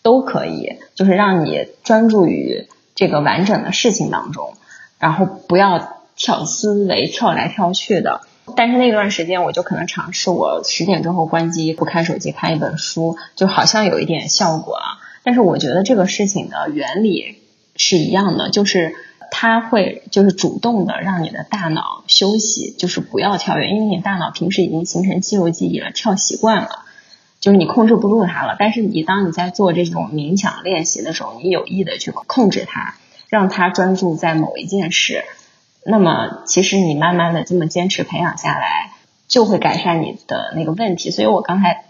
D: 都可以，就是让你专注于这个完整的事情当中，然后不要跳思维跳来跳去的。但是那段时间我就可能尝试，我十点之后关机不看手机，看一本书，就好像有一点效果啊。但是我觉得这个事情的原理是一样的，就是。它会就是主动的让你的大脑休息，就是不要跳跃，因为你大脑平时已经形成肌肉记忆了，跳习惯了，就是你控制不住它了。但是你当你在做这种冥想练习的时候，你有意的去控制它，让它专注在某一件事，那么其实你慢慢的这么坚持培养下来，就会改善你的那个问题。所以我刚才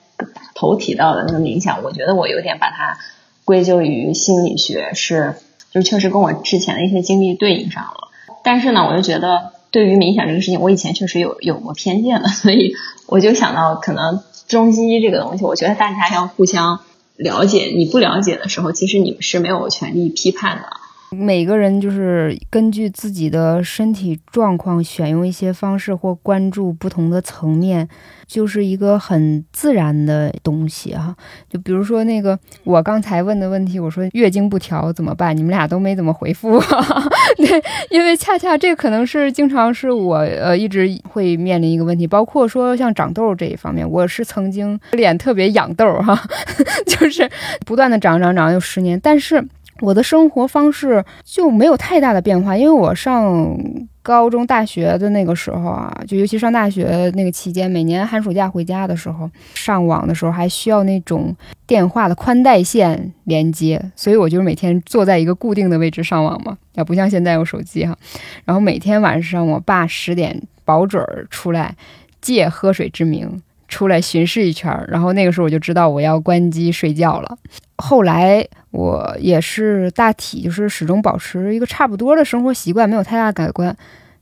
D: 头提到的那个冥想，我觉得我有点把它归咎于心理学是。就确实跟我之前的一些经历对应上了，但是呢，我就觉得对于冥想这个事情，我以前确实有有过偏见的，[laughs] 所以我就想到，可能中医这个东西，我觉得大家要互相了解。你不了解的时候，其实你们是没有权利批判的。
B: 每个人就是根据自己的身体状况选用一些方式或关注不同的层面，就是一个很自然的东西哈。就比如说那个我刚才问的问题，我说月经不调怎么办？你们俩都没怎么回复。[laughs] 对，因为恰恰这可能是经常是我呃一直会面临一个问题，包括说像长痘这一方面，我是曾经脸特别痒痘哈，[laughs] 就是不断的长长长有十年，但是。我的生活方式就没有太大的变化，因为我上高中、大学的那个时候啊，就尤其上大学那个期间，每年寒暑假回家的时候，上网的时候还需要那种电话的宽带线连接，所以我就是每天坐在一个固定的位置上网嘛，也不像现在有手机哈。然后每天晚上，我爸十点保准儿出来借喝水之名出来巡视一圈，然后那个时候我就知道我要关机睡觉了。后来我也是大体就是始终保持一个差不多的生活习惯，没有太大改观。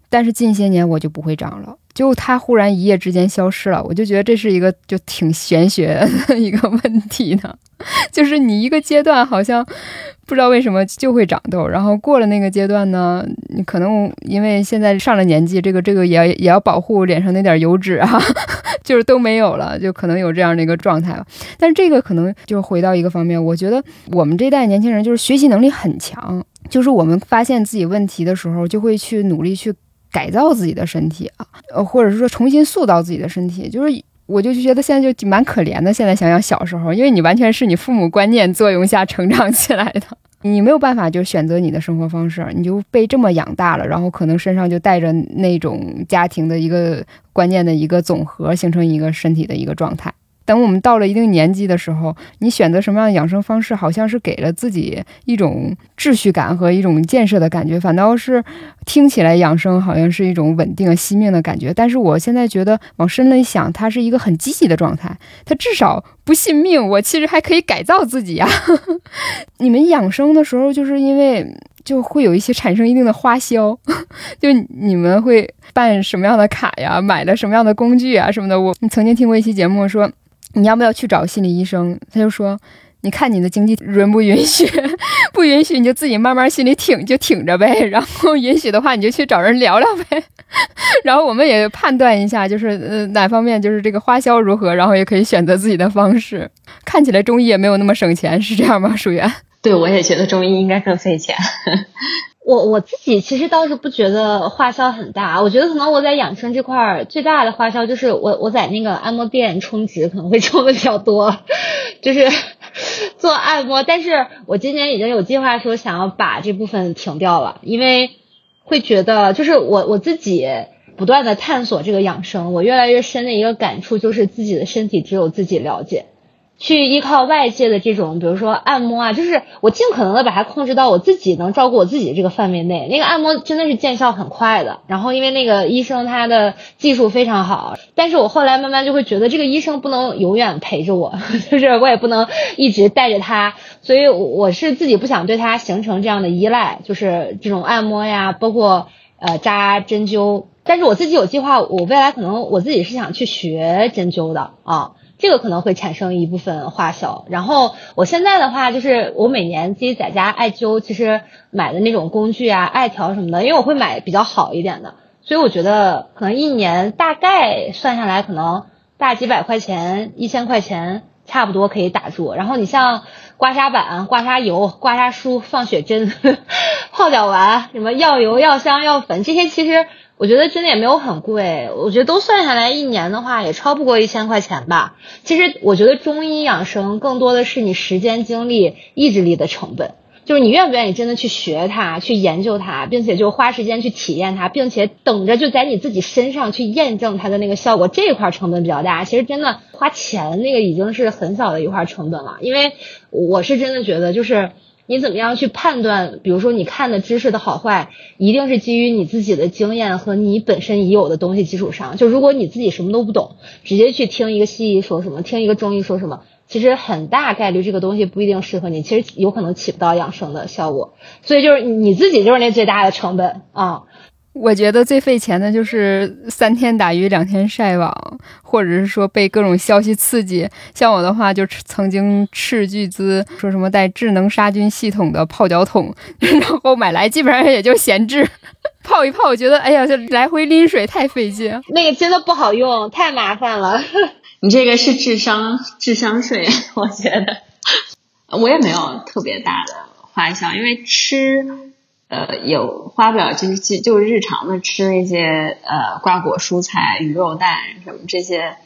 B: 但是近些年我就不会长了，就它忽然一夜之间消失了，我就觉得这是一个就挺玄学的一个问题呢。[laughs] 就是你一个阶段好像不知道为什么就会长痘，然后过了那个阶段呢，你可能因为现在上了年纪，这个这个也要也要保护脸上那点油脂啊。[laughs] 就是都没有了，就可能有这样的一个状态了。但是这个可能就回到一个方面，我觉得我们这代年轻人就是学习能力很强，就是我们发现自己问题的时候，就会去努力去改造自己的身体啊，呃，或者是说重新塑造自己的身体。就是我就觉得现在就蛮可怜的。现在想想小时候，因为你完全是你父母观念作用下成长起来的。你没有办法就选择你的生活方式，你就被这么养大了，然后可能身上就带着那种家庭的一个观念的一个总和，形成一个身体的一个状态。等我们到了一定年纪的时候，你选择什么样的养生方式，好像是给了自己一种秩序感和一种建设的感觉，反倒是听起来养生好像是一种稳定、惜命的感觉。但是我现在觉得往深了一想，它是一个很积极的状态，它至少不信命，我其实还可以改造自己呀。你们养生的时候，就是因为就会有一些产生一定的花销，[laughs] 就你们会办什么样的卡呀，买了什么样的工具啊什么的。我曾经听过一期节目说。你要不要去找心理医生？他就说，你看你的经济允不允许，[laughs] 不允许你就自己慢慢心里挺就挺着呗，[laughs] 然后允许的话你就去找人聊聊呗。[laughs] 然后我们也判断一下，就是呃哪方面就是这个花销如何，然后也可以选择自己的方式。看起来中医也没有那么省钱，是这样吗？舒媛？
D: 对，我也觉得中医应该更费钱。
C: 我我自己其实倒是不觉得花销很大，我觉得可能我在养生这块儿最大的花销就是我我在那个按摩店充值可能会充的比较多，[laughs] 就是 [laughs] 做按摩。但是我今年已经有计划说想要把这部分停掉了，因为会觉得就是我我自己不断的探索这个养生，我越来越深的一个感触就是自己的身体只有自己了解。去依靠外界的这种，比如说按摩啊，就是我尽可能的把它控制到我自己能照顾我自己的这个范围内。那个按摩真的是见效很快的，然后因为那个医生他的技术非常好，但是我后来慢慢就会觉得这个医生不能永远陪着我，[laughs] 就是我也不能一直带着他，所以我是自己不想对他形成这样的依赖，就是这种按摩呀，包括呃扎针灸。但是我自己有计划，我未来可能我自己是想去学针灸的啊。这个可能会产生一部分花销，然后我现在的话就是我每年自己在家艾灸，其实买的那种工具啊、艾条什么的，因为我会买比较好一点的，所以我觉得可能一年大概算下来，可能大几百块钱、一千块钱差不多可以打住。然后你像刮痧板、刮痧油、刮痧梳、放血针、[laughs] 泡脚丸、什么药油、药香、药粉这些，其实。[laughs] 我觉得真的也没有很贵，我觉得都算下来一年的话也超不过一千块钱吧。其实我觉得中医养生更多的是你时间、精力、意志力的成本，就是你愿不愿意真的去学它、去研究它，并且就花时间去体验它，并且等着就在你自己身上去验证它的那个效果，这一块成本比较大。其实真的花钱那个已经是很小的一块成本了，因为我是真的觉得就是。你怎么样去判断？比如说，你看的知识的好坏，一定是基于你自己的经验和你本身已有的东西基础上。就如果你自己什么都不懂，直接去听一个西医说什么，听一个中医说什么，其实很大概率这个东西不一定适合你，其实有可能起不到养生的效果。所以就是你自己就是那最大的成本啊。
B: 我觉得最费钱的就是三天打鱼两天晒网，或者是说被各种消息刺激。像我的话，就曾经斥巨资说什么带智能杀菌系统的泡脚桶，然后买来基本上也就闲置，[laughs] 泡一泡，我觉得哎呀，这来回拎水太费劲，
C: 那个真的不好用，太麻烦了。[laughs]
D: 你这个是智商智商税，我觉得。我也没有特别大的花销，因为吃。呃，有花不了，就是就是日常的吃那些呃瓜果蔬菜、鱼肉蛋什么，这些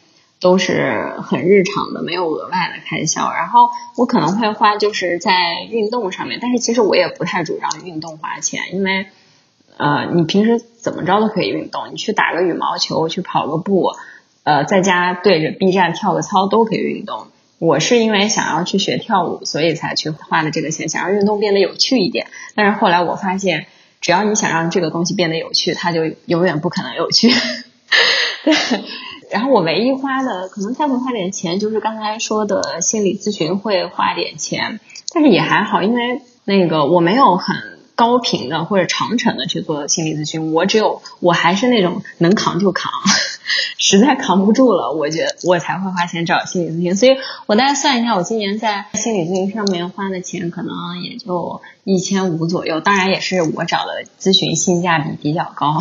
D: 都是很日常的，没有额外的开销。然后我可能会花就是在运动上面，但是其实我也不太主张运动花钱，因为呃你平时怎么着都可以运动，你去打个羽毛球，去跑个步，呃在家对着 B 站跳个操都可以运动。我是因为想要去学跳舞，所以才去花的这个钱，想让运动变得有趣一点。但是后来我发现，只要你想让这个东西变得有趣，它就永远不可能有趣。[laughs] 对。然后我唯一花的，可能再不花点钱，就是刚才说的心理咨询会花点钱，但是也还好，因为那个我没有很高频的或者长程的去做心理咨询，我只有我还是那种能扛就扛。[laughs] 实在扛不住了，我觉得我才会花钱找心理咨询。所以我大概算一下，我今年在心理咨询上面花的钱可能也就一千五左右。当然也是我找的咨询性价比比较高。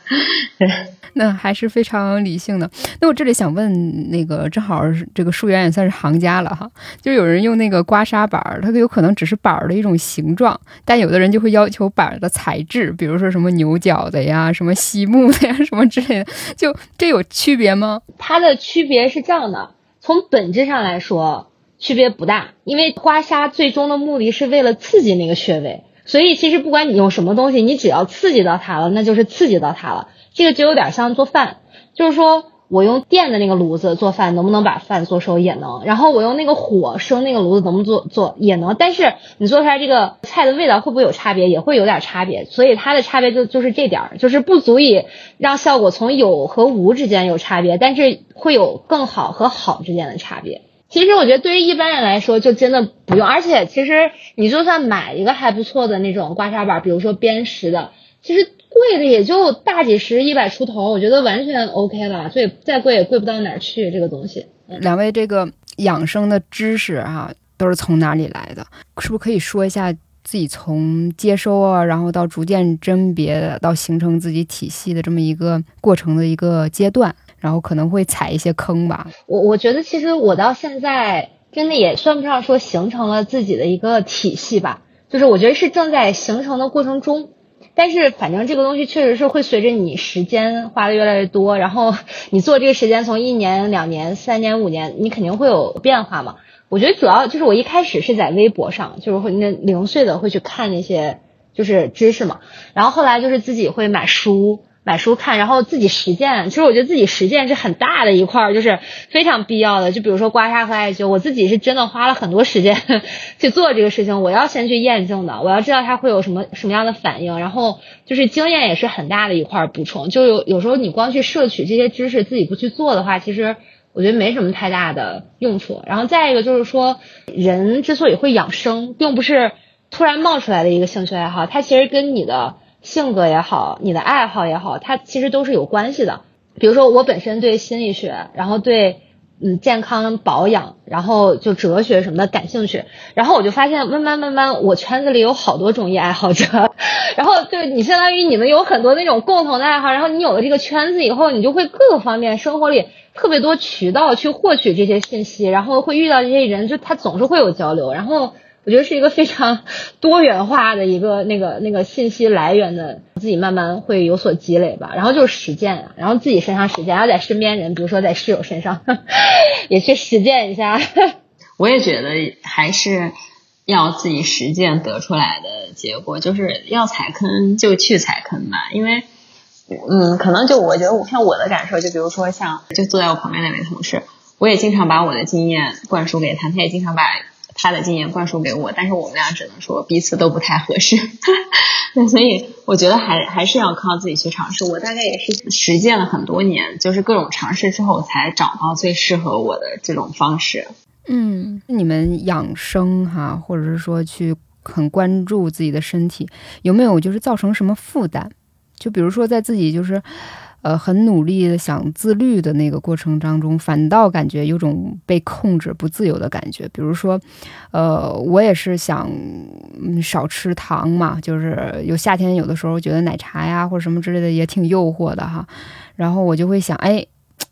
D: [laughs] 对，
B: 那还是非常理性的。那我这里想问，那个正好这个树源也算是行家了哈，就有人用那个刮痧板，它有可能只是板儿的一种形状，但有的人就会要求板的材质，比如说什么牛角的呀、什么细木的呀、什么之类的，就这有。区别吗？
C: 它的区别是这样的，从本质上来说，区别不大。因为刮痧最终的目的是为了刺激那个穴位，所以其实不管你用什么东西，你只要刺激到它了，那就是刺激到它了。这个就有点像做饭，就是说。我用电的那个炉子做饭，能不能把饭做熟也能。然后我用那个火生那个炉子，能不能做做也能。但是你做出来这个菜的味道会不会有差别？也会有点差别。所以它的差别就就是这点儿，就是不足以让效果从有和无之间有差别，但是会有更好和好之间的差别。其实我觉得对于一般人来说，就真的不用。而且其实你就算买一个还不错的那种刮痧板，比如说砭石的，其实。贵的也就大几十、一百出头，我觉得完全 OK 了。所以再贵也贵不到哪儿去。这个东西，
B: 两位这个养生的知识啊，都是从哪里来的？是不是可以说一下自己从接收啊，然后到逐渐甄别，到形成自己体系的这么一个过程的一个阶段？然后可能会踩一些坑吧。
C: 我我觉得其实我到现在真的也算不上说形成了自己的一个体系吧，就是我觉得是正在形成的过程中。但是反正这个东西确实是会随着你时间花的越来越多，然后 [laughs] 你做这个时间从一年、两年、三年、五年，你肯定会有变化嘛。我觉得主要就是我一开始是在微博上，就是会那零碎的会去看那些就是知识嘛，然后后来就是自己会买书，买书看，然后自己实践。其实我觉得自己实践是很大的一块儿，就是非常必要的。就比如说刮痧和艾灸，我自己是真的花了很多时间 [laughs] 去做这个事情。我要先去验证的，我要知道它会有什么什么样的反应，然后就是经验也是很大的一块补充。就有有时候你光去摄取这些知识，自己不去做的话，其实我觉得没什么太大的用处。然后再一个就是说，人之所以会养生，并不是突然冒出来的一个兴趣爱好，它其实跟你的。性格也好，你的爱好也好，它其实都是有关系的。比如说，我本身对心理学，然后对嗯健康保养，然后就哲学什么的感兴趣。然后我就发现，慢慢慢慢，我圈子里有好多中医爱好者。[laughs] 然后就你相当于你们有很多那种共同的爱好，然后你有了这个圈子以后，你就会各个方面生活里特别多渠道去获取这些信息，然后会遇到这些人，就他总是会有交流，然后。我觉得是一个非常多元化的一个那个那个信息来源的，自己慢慢会有所积累吧。然后就是实践啊，然后自己身上实践，然后在身边人，比如说在室友身上 [laughs] 也去实践一下。[laughs]
D: 我也觉得还是要自己实践得出来的结果，就是要踩坑就去踩坑吧。因为嗯，可能就我觉得我像我的感受，就比如说像就坐在我旁边那位同事，我也经常把我的经验灌输给他，他也经常把。他的经验灌输给我，但是我们俩只能说彼此都不太合适，[laughs] 那所以我觉得还还是要靠自己去尝试。我大概也是实践了很多年，就是各种尝试之后才找到最适合我的这种方式。
B: 嗯，你们养生哈，或者是说去很关注自己的身体，有没有就是造成什么负担？就比如说在自己就是。呃，很努力的想自律的那个过程当中，反倒感觉有种被控制、不自由的感觉。比如说，呃，我也是想少吃糖嘛，就是有夏天有的时候觉得奶茶呀或者什么之类的也挺诱惑的哈。然后我就会想，哎，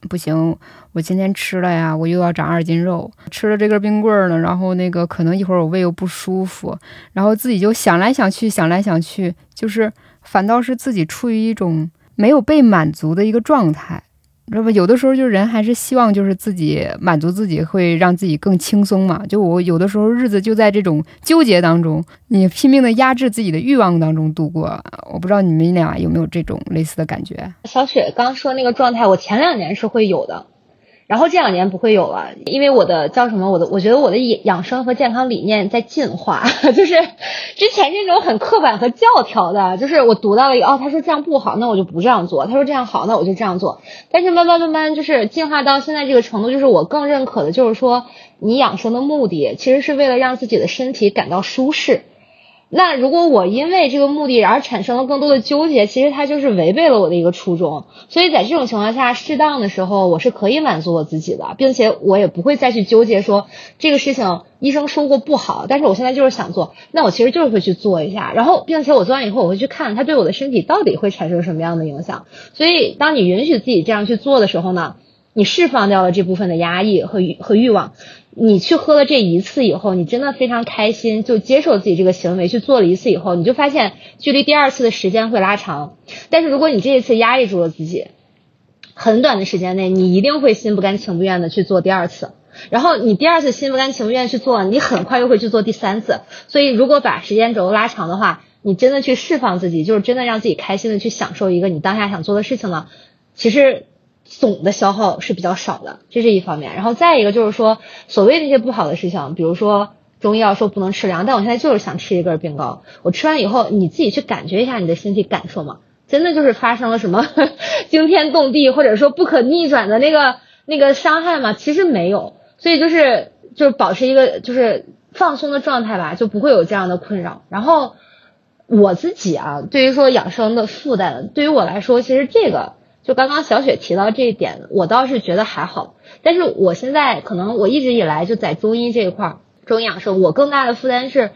B: 不行，我今天吃了呀，我又要长二斤肉，吃了这根冰棍儿呢，然后那个可能一会儿我胃又不舒服，然后自己就想来想去，想来想去，就是反倒是自己处于一种。没有被满足的一个状态，知道吧？有的时候就人还是希望就是自己满足自己，会让自己更轻松嘛。就我有的时候日子就在这种纠结当中，你拼命的压制自己的欲望当中度过。我不知道你们俩有没有这种类似的感觉？
C: 小雪刚说那个状态，我前两年是会有的。然后这两年不会有了，因为我的叫什么？我的我觉得我的养养生和健康理念在进化，[laughs] 就是之前这种很刻板和教条的，就是我读到了一个哦，他说这样不好，那我就不这样做；他说这样好，那我就这样做。但是慢慢慢慢就是进化到现在这个程度，就是我更认可的就是说，你养生的目的其实是为了让自己的身体感到舒适。那如果我因为这个目的而产生了更多的纠结，其实它就是违背了我的一个初衷。所以在这种情况下，适当的时候我是可以满足我自己的，并且我也不会再去纠结说这个事情医生说过不好，但是我现在就是想做，那我其实就是会去做一下。然后，并且我做完以后，我会去看它对我的身体到底会产生什么样的影响。所以，当你允许自己这样去做的时候呢，你释放掉了这部分的压抑和欲和欲望。你去喝了这一次以后，你真的非常开心，就接受自己这个行为去做了一次以后，你就发现距离第二次的时间会拉长。但是如果你这一次压抑住了自己，很短的时间内，你一定会心不甘情不愿的去做第二次。然后你第二次心不甘情不愿去做，你很快又会去做第三次。所以如果把时间轴拉长的话，你真的去释放自己，就是真的让自己开心的去享受一个你当下想做的事情了，其实。总的消耗是比较少的，这是一方面。然后再一个就是说，所谓那些不好的事情，比如说中医药说不能吃凉，但我现在就是想吃一根冰糕。我吃完以后，你自己去感觉一下你的身体感受嘛，真的就是发生了什么 [laughs] 惊天动地或者说不可逆转的那个那个伤害吗？其实没有。所以就是就是保持一个就是放松的状态吧，就不会有这样的困扰。然后我自己啊，对于说养生的负担，对于我来说，其实这个。就刚刚小雪提到这一点，我倒是觉得还好。但是我现在可能我一直以来就在中医这一块儿，中医养生，我更大的负担是，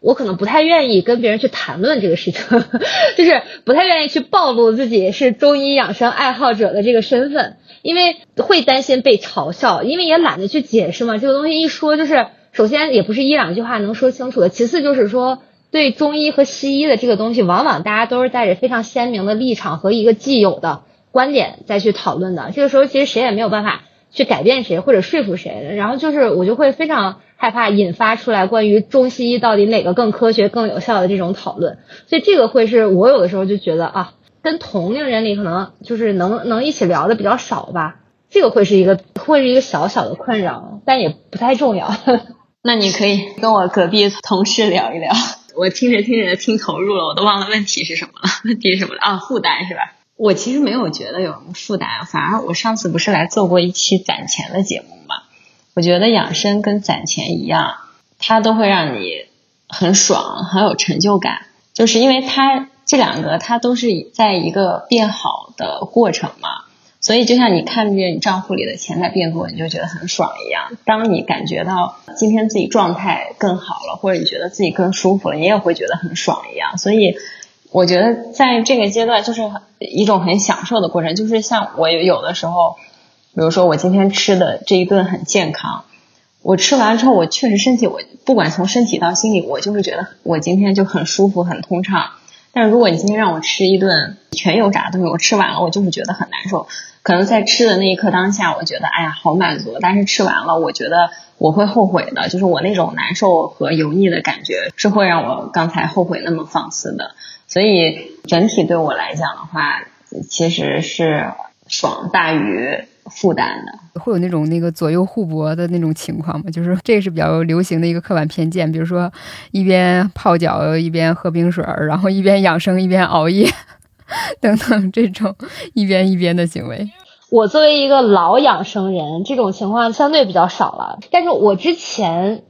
C: 我可能不太愿意跟别人去谈论这个事情，[laughs] 就是不太愿意去暴露自己是中医养生爱好者的这个身份，因为会担心被嘲笑，因为也懒得去解释嘛。这个东西一说就是，首先也不是一两句话能说清楚的，其次就是说，对中医和西医的这个东西，往往大家都是带着非常鲜明的立场和一个既有的。观点再去讨论的，这个时候其实谁也没有办法去改变谁或者说服谁，然后就是我就会非常害怕引发出来关于中西医到底哪个更科学更有效的这种讨论，所以这个会是我有的时候就觉得啊，跟同龄人里可能就是能能一起聊的比较少吧，这个会是一个会是一个小小的困扰，但也不太重要。[laughs]
D: 那你可以跟我隔壁同事聊一聊。我听着听着听投入了，我都忘了问题是什么了。问题是什么了？啊，负担是吧？我其实没有觉得有什么负担，反而我上次不是来做过一期攒钱的节目嘛？我觉得养生跟攒钱一样，它都会让你很爽，很有成就感，就是因为它这两个它都是在一个变好的过程嘛。所以就像你看见你账户里的钱在变多，你就觉得很爽一样。当你感觉到今天自己状态更好了，或者你觉得自己更舒服了，你也会觉得很爽一样。所以我觉得在这个阶段就是一种很享受的过程。就是像我有的时候，比如说我今天吃的这一顿很健康，我吃完之后我确实身体，我不管从身体到心理，我就是觉得我今天就很舒服、很通畅。但是如果你今天让我吃一顿全油炸的东西，我吃完了我就是觉得很难受。可能在吃的那一刻当下，我觉得哎呀好满足，但是吃完了，我觉得我会后悔的，就是我那种难受和油腻的感觉是会让我刚才后悔那么放肆的。所以整体对我来讲的话，其实是爽大于负担的。
B: 会有那种那个左右互搏的那种情况吗？就是这是比较流行的一个刻板偏见，比如说一边泡脚一边喝冰水，然后一边养生一边熬夜。[laughs] 等等，这种一边一边的行为，
C: 我作为一个老养生人，这种情况相对比较少了。但是我之前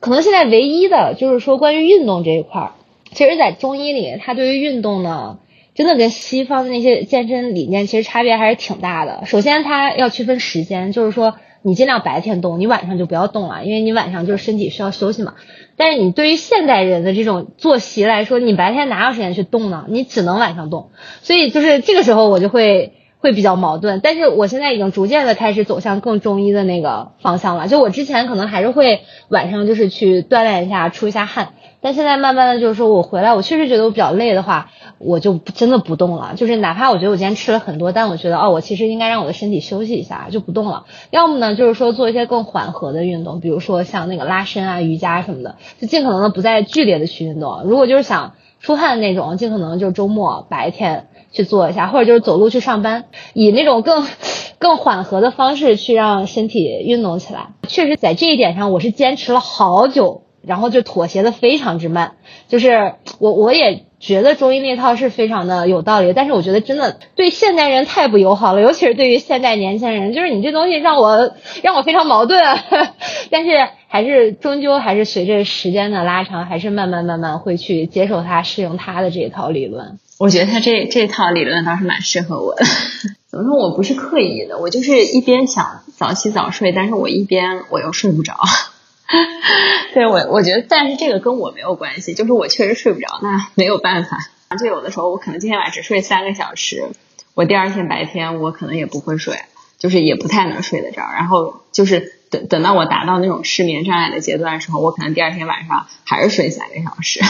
C: 可能现在唯一的就是说关于运动这一块儿，其实，在中医里，它对于运动呢，真的跟西方的那些健身理念其实差别还是挺大的。首先，它要区分时间，就是说你尽量白天动，你晚上就不要动了，因为你晚上就是身体需要休息嘛。但是你对于现代人的这种作息来说，你白天哪有时间去动呢？你只能晚上动，所以就是这个时候我就会会比较矛盾。但是我现在已经逐渐的开始走向更中医的那个方向了。就我之前可能还是会晚上就是去锻炼一下，出一下汗。但现在慢慢的就是说我回来，我确实觉得我比较累的话，我就真的不动了。就是哪怕我觉得我今天吃了很多，但我觉得哦，我其实应该让我的身体休息一下，就不动了。要么呢，就是说做一些更缓和的运动，比如说像那个拉伸啊、瑜伽什么的，就尽可能的不再剧烈的去运动。如果就是想出汗那种，尽可能就周末白天去做一下，或者就是走路去上班，以那种更 [laughs] 更缓和的方式去让身体运动起来。确实，在这一点上，我是坚持了好久。然后就妥协的非常之慢，就是我我也觉得中医那套是非常的有道理，但是我觉得真的对现代人太不友好了，尤其是对于现代年轻人，就是你这东西让我让我非常矛盾，[laughs] 但是还是终究还是随着时间的拉长，还是慢慢慢慢会去接受它，适应它的这一套理论。
D: 我觉得他这这套理论倒是蛮适合我的。[laughs] 怎么说我不是刻意的，我就是一边想早起早睡，但是我一边我又睡不着。[laughs] 对我，我觉得，但是这个跟我没有关系，就是我确实睡不着，那没有办法。就有的时候，我可能今天晚上只睡三个小时，我第二天白天我可能也不会睡，就是也不太能睡得着。然后就是等等到我达到那种失眠障碍的阶段的时候，我可能第二天晚上还是睡三个小时。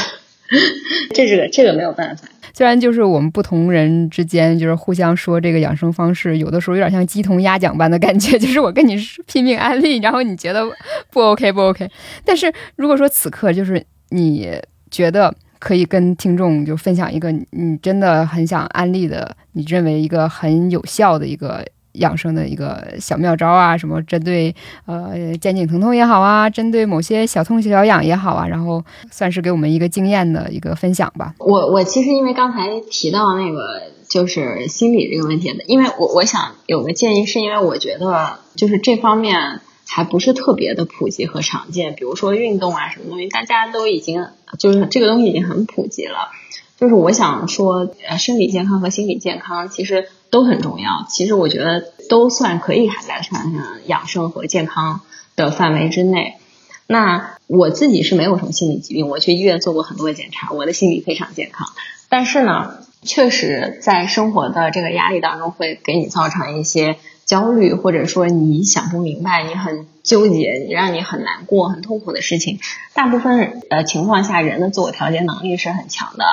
D: [laughs] 这这个这个没有办法。
B: 虽然就是我们不同人之间就是互相说这个养生方式，有的时候有点像鸡同鸭讲般的感觉，就是我跟你拼命安利，然后你觉得不 OK 不 OK。但是如果说此刻就是你觉得可以跟听众就分享一个你真的很想安利的，你认为一个很有效的一个。养生的一个小妙招啊，什么针对呃肩颈疼痛也好啊，针对某些小痛小痒也好啊，然后算是给我们一个经验的一个分享吧。
D: 我我其实因为刚才提到那个就是心理这个问题的，因为我我想有个建议，是因为我觉得就是这方面还不是特别的普及和常见，比如说运动啊什么东西，大家都已经就是这个东西已经很普及了。就是我想说，呃，生理健康和心理健康其实都很重要。其实我觉得都算可以涵盖上养生和健康的范围之内。那我自己是没有什么心理疾病，我去医院做过很多检查，我的心理非常健康。但是呢，确实在生活的这个压力当中，会给你造成一些焦虑，或者说你想不明白，你很纠结，你让你很难过、很痛苦的事情。大部分呃情况下，人的自我调节能力是很强的。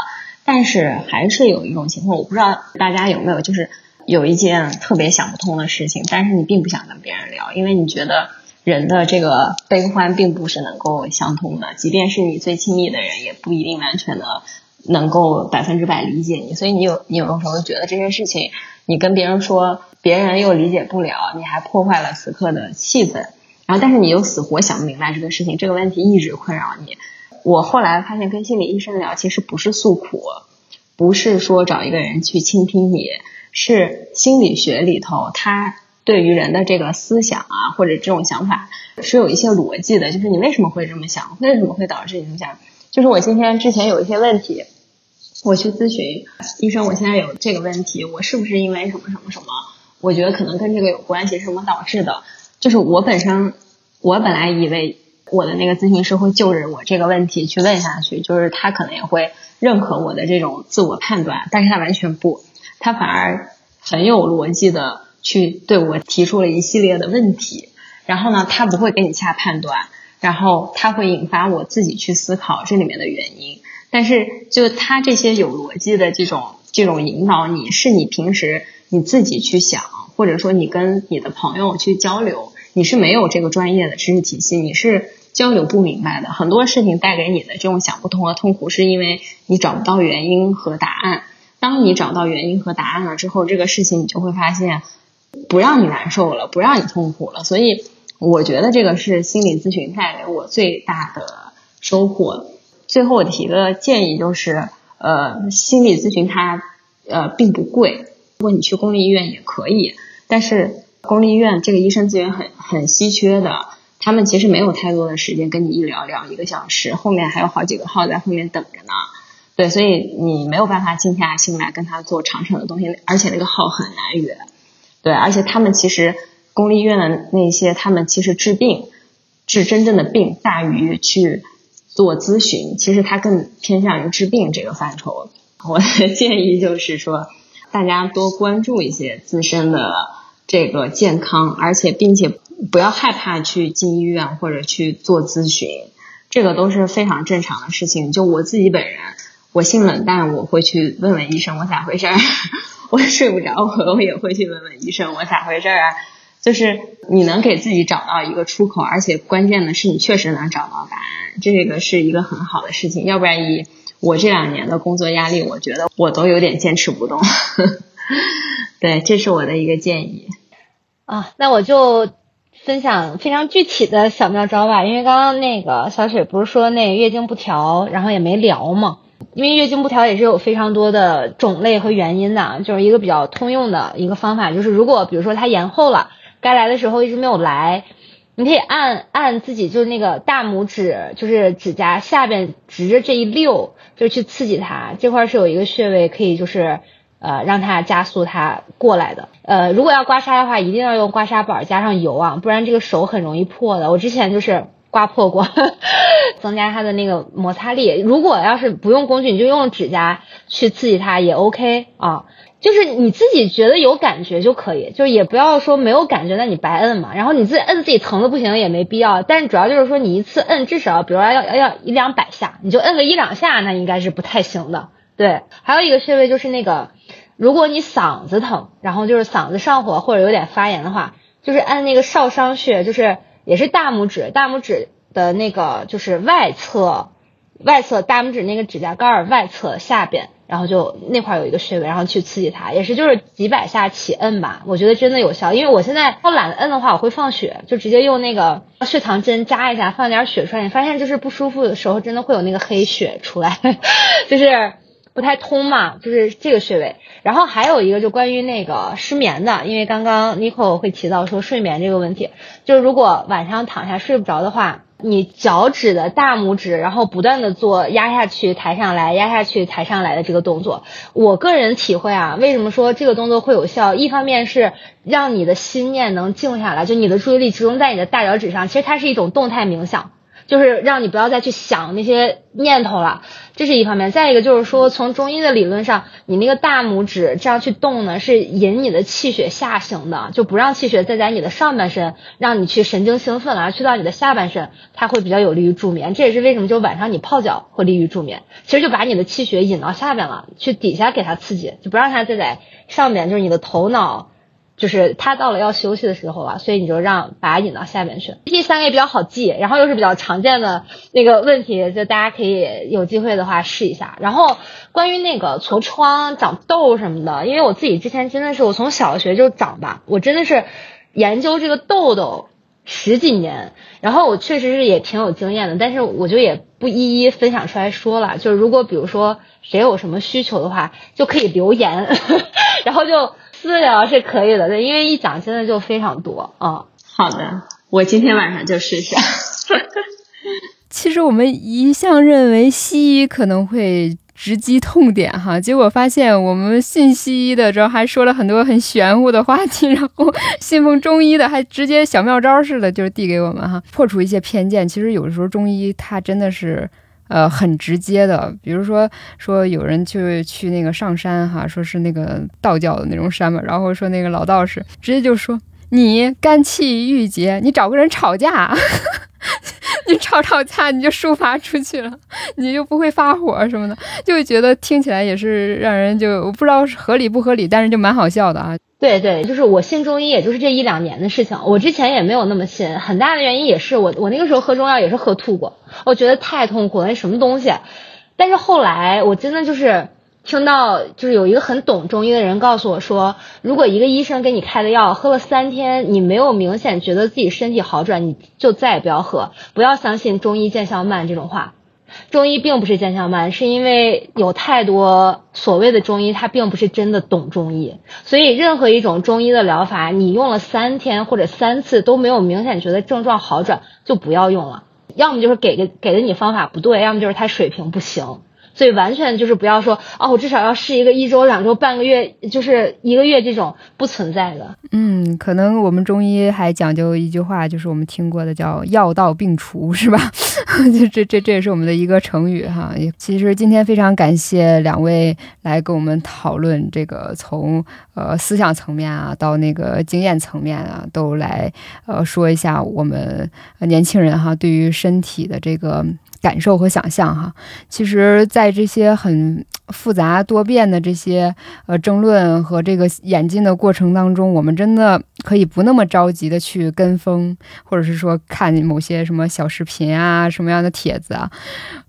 D: 但是还是有一种情况，我不知道大家有没有，就是有一件特别想不通的事情，但是你并不想跟别人聊，因为你觉得人的这个悲欢并不是能够相通的，即便是你最亲密的人，也不一定完全的能够百分之百理解你，所以你有你有的时候觉得这些事情，你跟别人说，别人又理解不了，你还破坏了此刻的气氛，然后但是你又死活想不明白这个事情，这个问题一直困扰你。我后来发现跟心理医生聊，其实不是诉苦，不是说找一个人去倾听你，是心理学里头他对于人的这个思想啊或者这种想法是有一些逻辑的，就是你为什么会这么想，为什么会导致这么想，就是我今天之前有一些问题。我去咨询医生，我现在有这个问题，我是不是因为什么什么什么？我觉得可能跟这个有关系，什么导致的？就是我本身，我本来以为我的那个咨询师会就着我这个问题去问下去，就是他可能也会认可我的这种自我判断，但是他完全不，他反而很有逻辑的去对我提出了一系列的问题，然后呢，他不会给你下判断，然后他会引发我自己去思考这里面的原因。但是，就他这些有逻辑的这种这种引导，你是你平时你自己去想，或者说你跟你的朋友去交流，你是没有这个专业的知识体系，你是交流不明白的。很多事情带给你的这种想不通和痛苦，是因为你找不到原因和答案。当你找到原因和答案了之后，这个事情你就会发现不让你难受了，不让你痛苦了。所以，我觉得这个是心理咨询带给我最大的收获。最后我提个建议就是，呃，心理咨询它呃并不贵，如果你去公立医院也可以，但是公立医院这个医生资源很很稀缺的，他们其实没有太多的时间跟你一聊聊一个小时，后面还有好几个号在后面等着呢，对，所以你没有办法静下心来跟他做长程的东西，而且那个号很难约，对，而且他们其实公立医院的那些，他们其实治病治真正的病大于去。做咨询，其实他更偏向于治病这个范畴。[laughs] 我的建议就是说，大家多关注一些自身的这个健康，而且并且不要害怕去进医院或者去做咨询，这个都是非常正常的事情。就我自己本人，我性冷淡，我会去问问医生我咋回事儿；[laughs] 我睡不着，我我也会去问问医生我咋回事儿啊。就是你能给自己找到一个出口，而且关键的是你确实能找到答案。这个是一个很好的事情，要不然以我这两年的工作压力，我觉得我都有点坚持不动。[laughs] 对，这是我的一个建议。
C: 啊，那我就分享非常具体的小妙招吧。因为刚刚那个小雪不是说那月经不调，然后也没聊嘛。因为月经不调也是有非常多的种类和原因的，就是一个比较通用的一个方法，就是如果比如说它延后了，该来的时候一直没有来。你可以按按自己就是那个大拇指，就是指甲下边直着这一溜，就去刺激它。这块是有一个穴位，可以就是呃让它加速它过来的。呃，如果要刮痧的话，一定要用刮痧板加上油啊，不然这个手很容易破的。我之前就是刮破过，[laughs] 增加它的那个摩擦力。如果要是不用工具，你就用指甲去刺激它也 OK 啊。就是你自己觉得有感觉就可以，就是也不要说没有感觉，那你白摁嘛。然后你自己摁自己疼的不行也没必要。但是主要就是说你一次摁至少，比如说要要要一两百下，你就摁个一两下，那应该是不太行的。对，还有一个穴位就是那个，如果你嗓子疼，然后就是嗓子上火或者有点发炎的话，就是按那个少商穴，就是也是大拇指，大拇指的那个就是外侧，外侧大拇指那个指甲盖儿外侧下边。然后就那块有一个穴位，然后去刺激它，也是就是几百下起摁吧，我觉得真的有效。因为我现在要懒得摁的话，我会放血，就直接用那个血糖针扎一下，放点血出来。你发现就是不舒服的时候，真的会有那个黑血出来，[laughs] 就是不太通嘛，就是这个穴位。然后还有一个就关于那个失眠的，因为刚刚 Nico 会提到说睡眠这个问题，就是如果晚上躺下睡不着的话。你脚趾的大拇指，然后不断的做压下去、抬上来、压下去、抬上来的这个动作。我个人体会啊，为什么说这个动作会有效？一方面是让你的心念能静下来，就你的注意力集中在你的大脚趾上，其实它是一种动态冥想。就是让你不要再去想那些念头了，这是一方面。再一个就是说，从中医的理论上，你那个大拇指这样去动呢，是引你的气血下行的，就不让气血再在你的上半身，让你去神经兴奋了，去到你的下半身，它会比较有利于助眠。这也是为什么就晚上你泡脚会利于助眠。其实就把你的气血引到下边了，去底下给它刺激，就不让它再在上面，就是你的头脑。就是他到了要休息的时候了，所以你就让把它引到下面去。第三个也比较好记，然后又是比较常见的那个问题，就大家可以有机会的话试一下。然后关于那个痤疮、长痘什么的，因为我自己之前真的是我从小学就长吧，我真的是研究这个痘痘十几年，然后我确实是也挺有经验的，但是我就也不一一分享出来说了。就是如果比如说谁有什么需求的话，就可以留言，[laughs] 然后就。私聊是可以的，对，因为一讲真的就非常多啊。
D: 好的，我今天晚上就试一下。[laughs]
B: 其实我们一向认为西医可能会直击痛点哈，结果发现我们信西医的，时候还说了很多很玄乎的话题，然后信奉中医的还直接小妙招似的，就是递给我们哈，破除一些偏见。其实有的时候中医它真的是。呃，很直接的，比如说说有人去去那个上山哈，说是那个道教的那种山嘛，然后说那个老道士直接就说你肝气郁结，你找个人吵架，[laughs] [laughs] 你吵吵架你就抒发出去了，你就不会发火什么的，就觉得听起来也是让人就我不知道合理不合理，但是就蛮好笑的啊。
C: 对对，就是我信中医，也就是这一两年的事情。我之前也没有那么信，很大的原因也是我我那个时候喝中药也是喝吐过，我觉得太痛苦了，那什么东西。但是后来我真的就是听到，就是有一个很懂中医的人告诉我说，如果一个医生给你开的药喝了三天，你没有明显觉得自己身体好转，你就再也不要喝，不要相信中医见效慢这种话。中医并不是见效慢，是因为有太多所谓的中医，他并不是真的懂中医。所以任何一种中医的疗法，你用了三天或者三次都没有明显觉得症状好转，就不要用了。要么就是给的给的你方法不对，要么就是他水平不行。所以完全就是不要说哦，我至少要试一个一周、两周、半个月，就是一个月这种不存在的。
B: 嗯，可能我们中医还讲究一句话，就是我们听过的叫“药到病除”，是吧？[laughs] 这这这这也是我们的一个成语哈。其实今天非常感谢两位来跟我们讨论这个，从呃思想层面啊到那个经验层面啊，都来呃说一下我们年轻人哈对于身体的这个。感受和想象哈，其实，在这些很复杂多变的这些呃争论和这个演进的过程当中，我们真的可以不那么着急的去跟风，或者是说看某些什么小视频啊，什么样的帖子啊，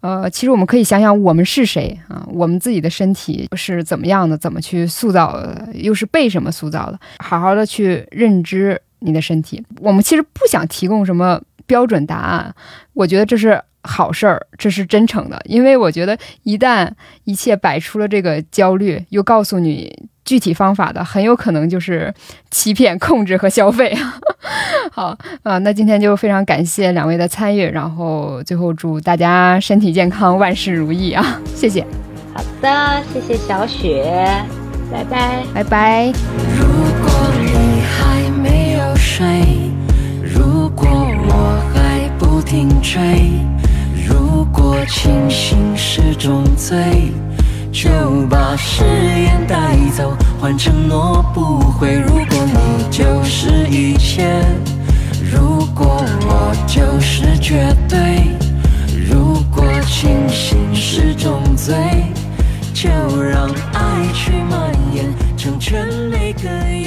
B: 呃，其实我们可以想想我们是谁啊，我们自己的身体是怎么样的，怎么去塑造，又是被什么塑造的，好好的去认知你的身体。我们其实不想提供什么标准答案，我觉得这是。好事儿，这是真诚的，因为我觉得一旦一切摆出了这个焦虑，又告诉你具体方法的，很有可能就是欺骗、控制和消费。[laughs] 好啊，那今天就非常感谢两位的参与，然后最后祝大家身体健康，万事如意啊！[laughs] 谢谢。
C: 好的，谢谢小雪，拜拜，
B: 拜拜。
E: 如果你还没有睡，如果停追。如果清醒是种罪，就把誓言带走，换承诺不悔。如果你就是一切，如果我就是绝对。如果清醒是种罪，就让爱去蔓延，成全每个夜。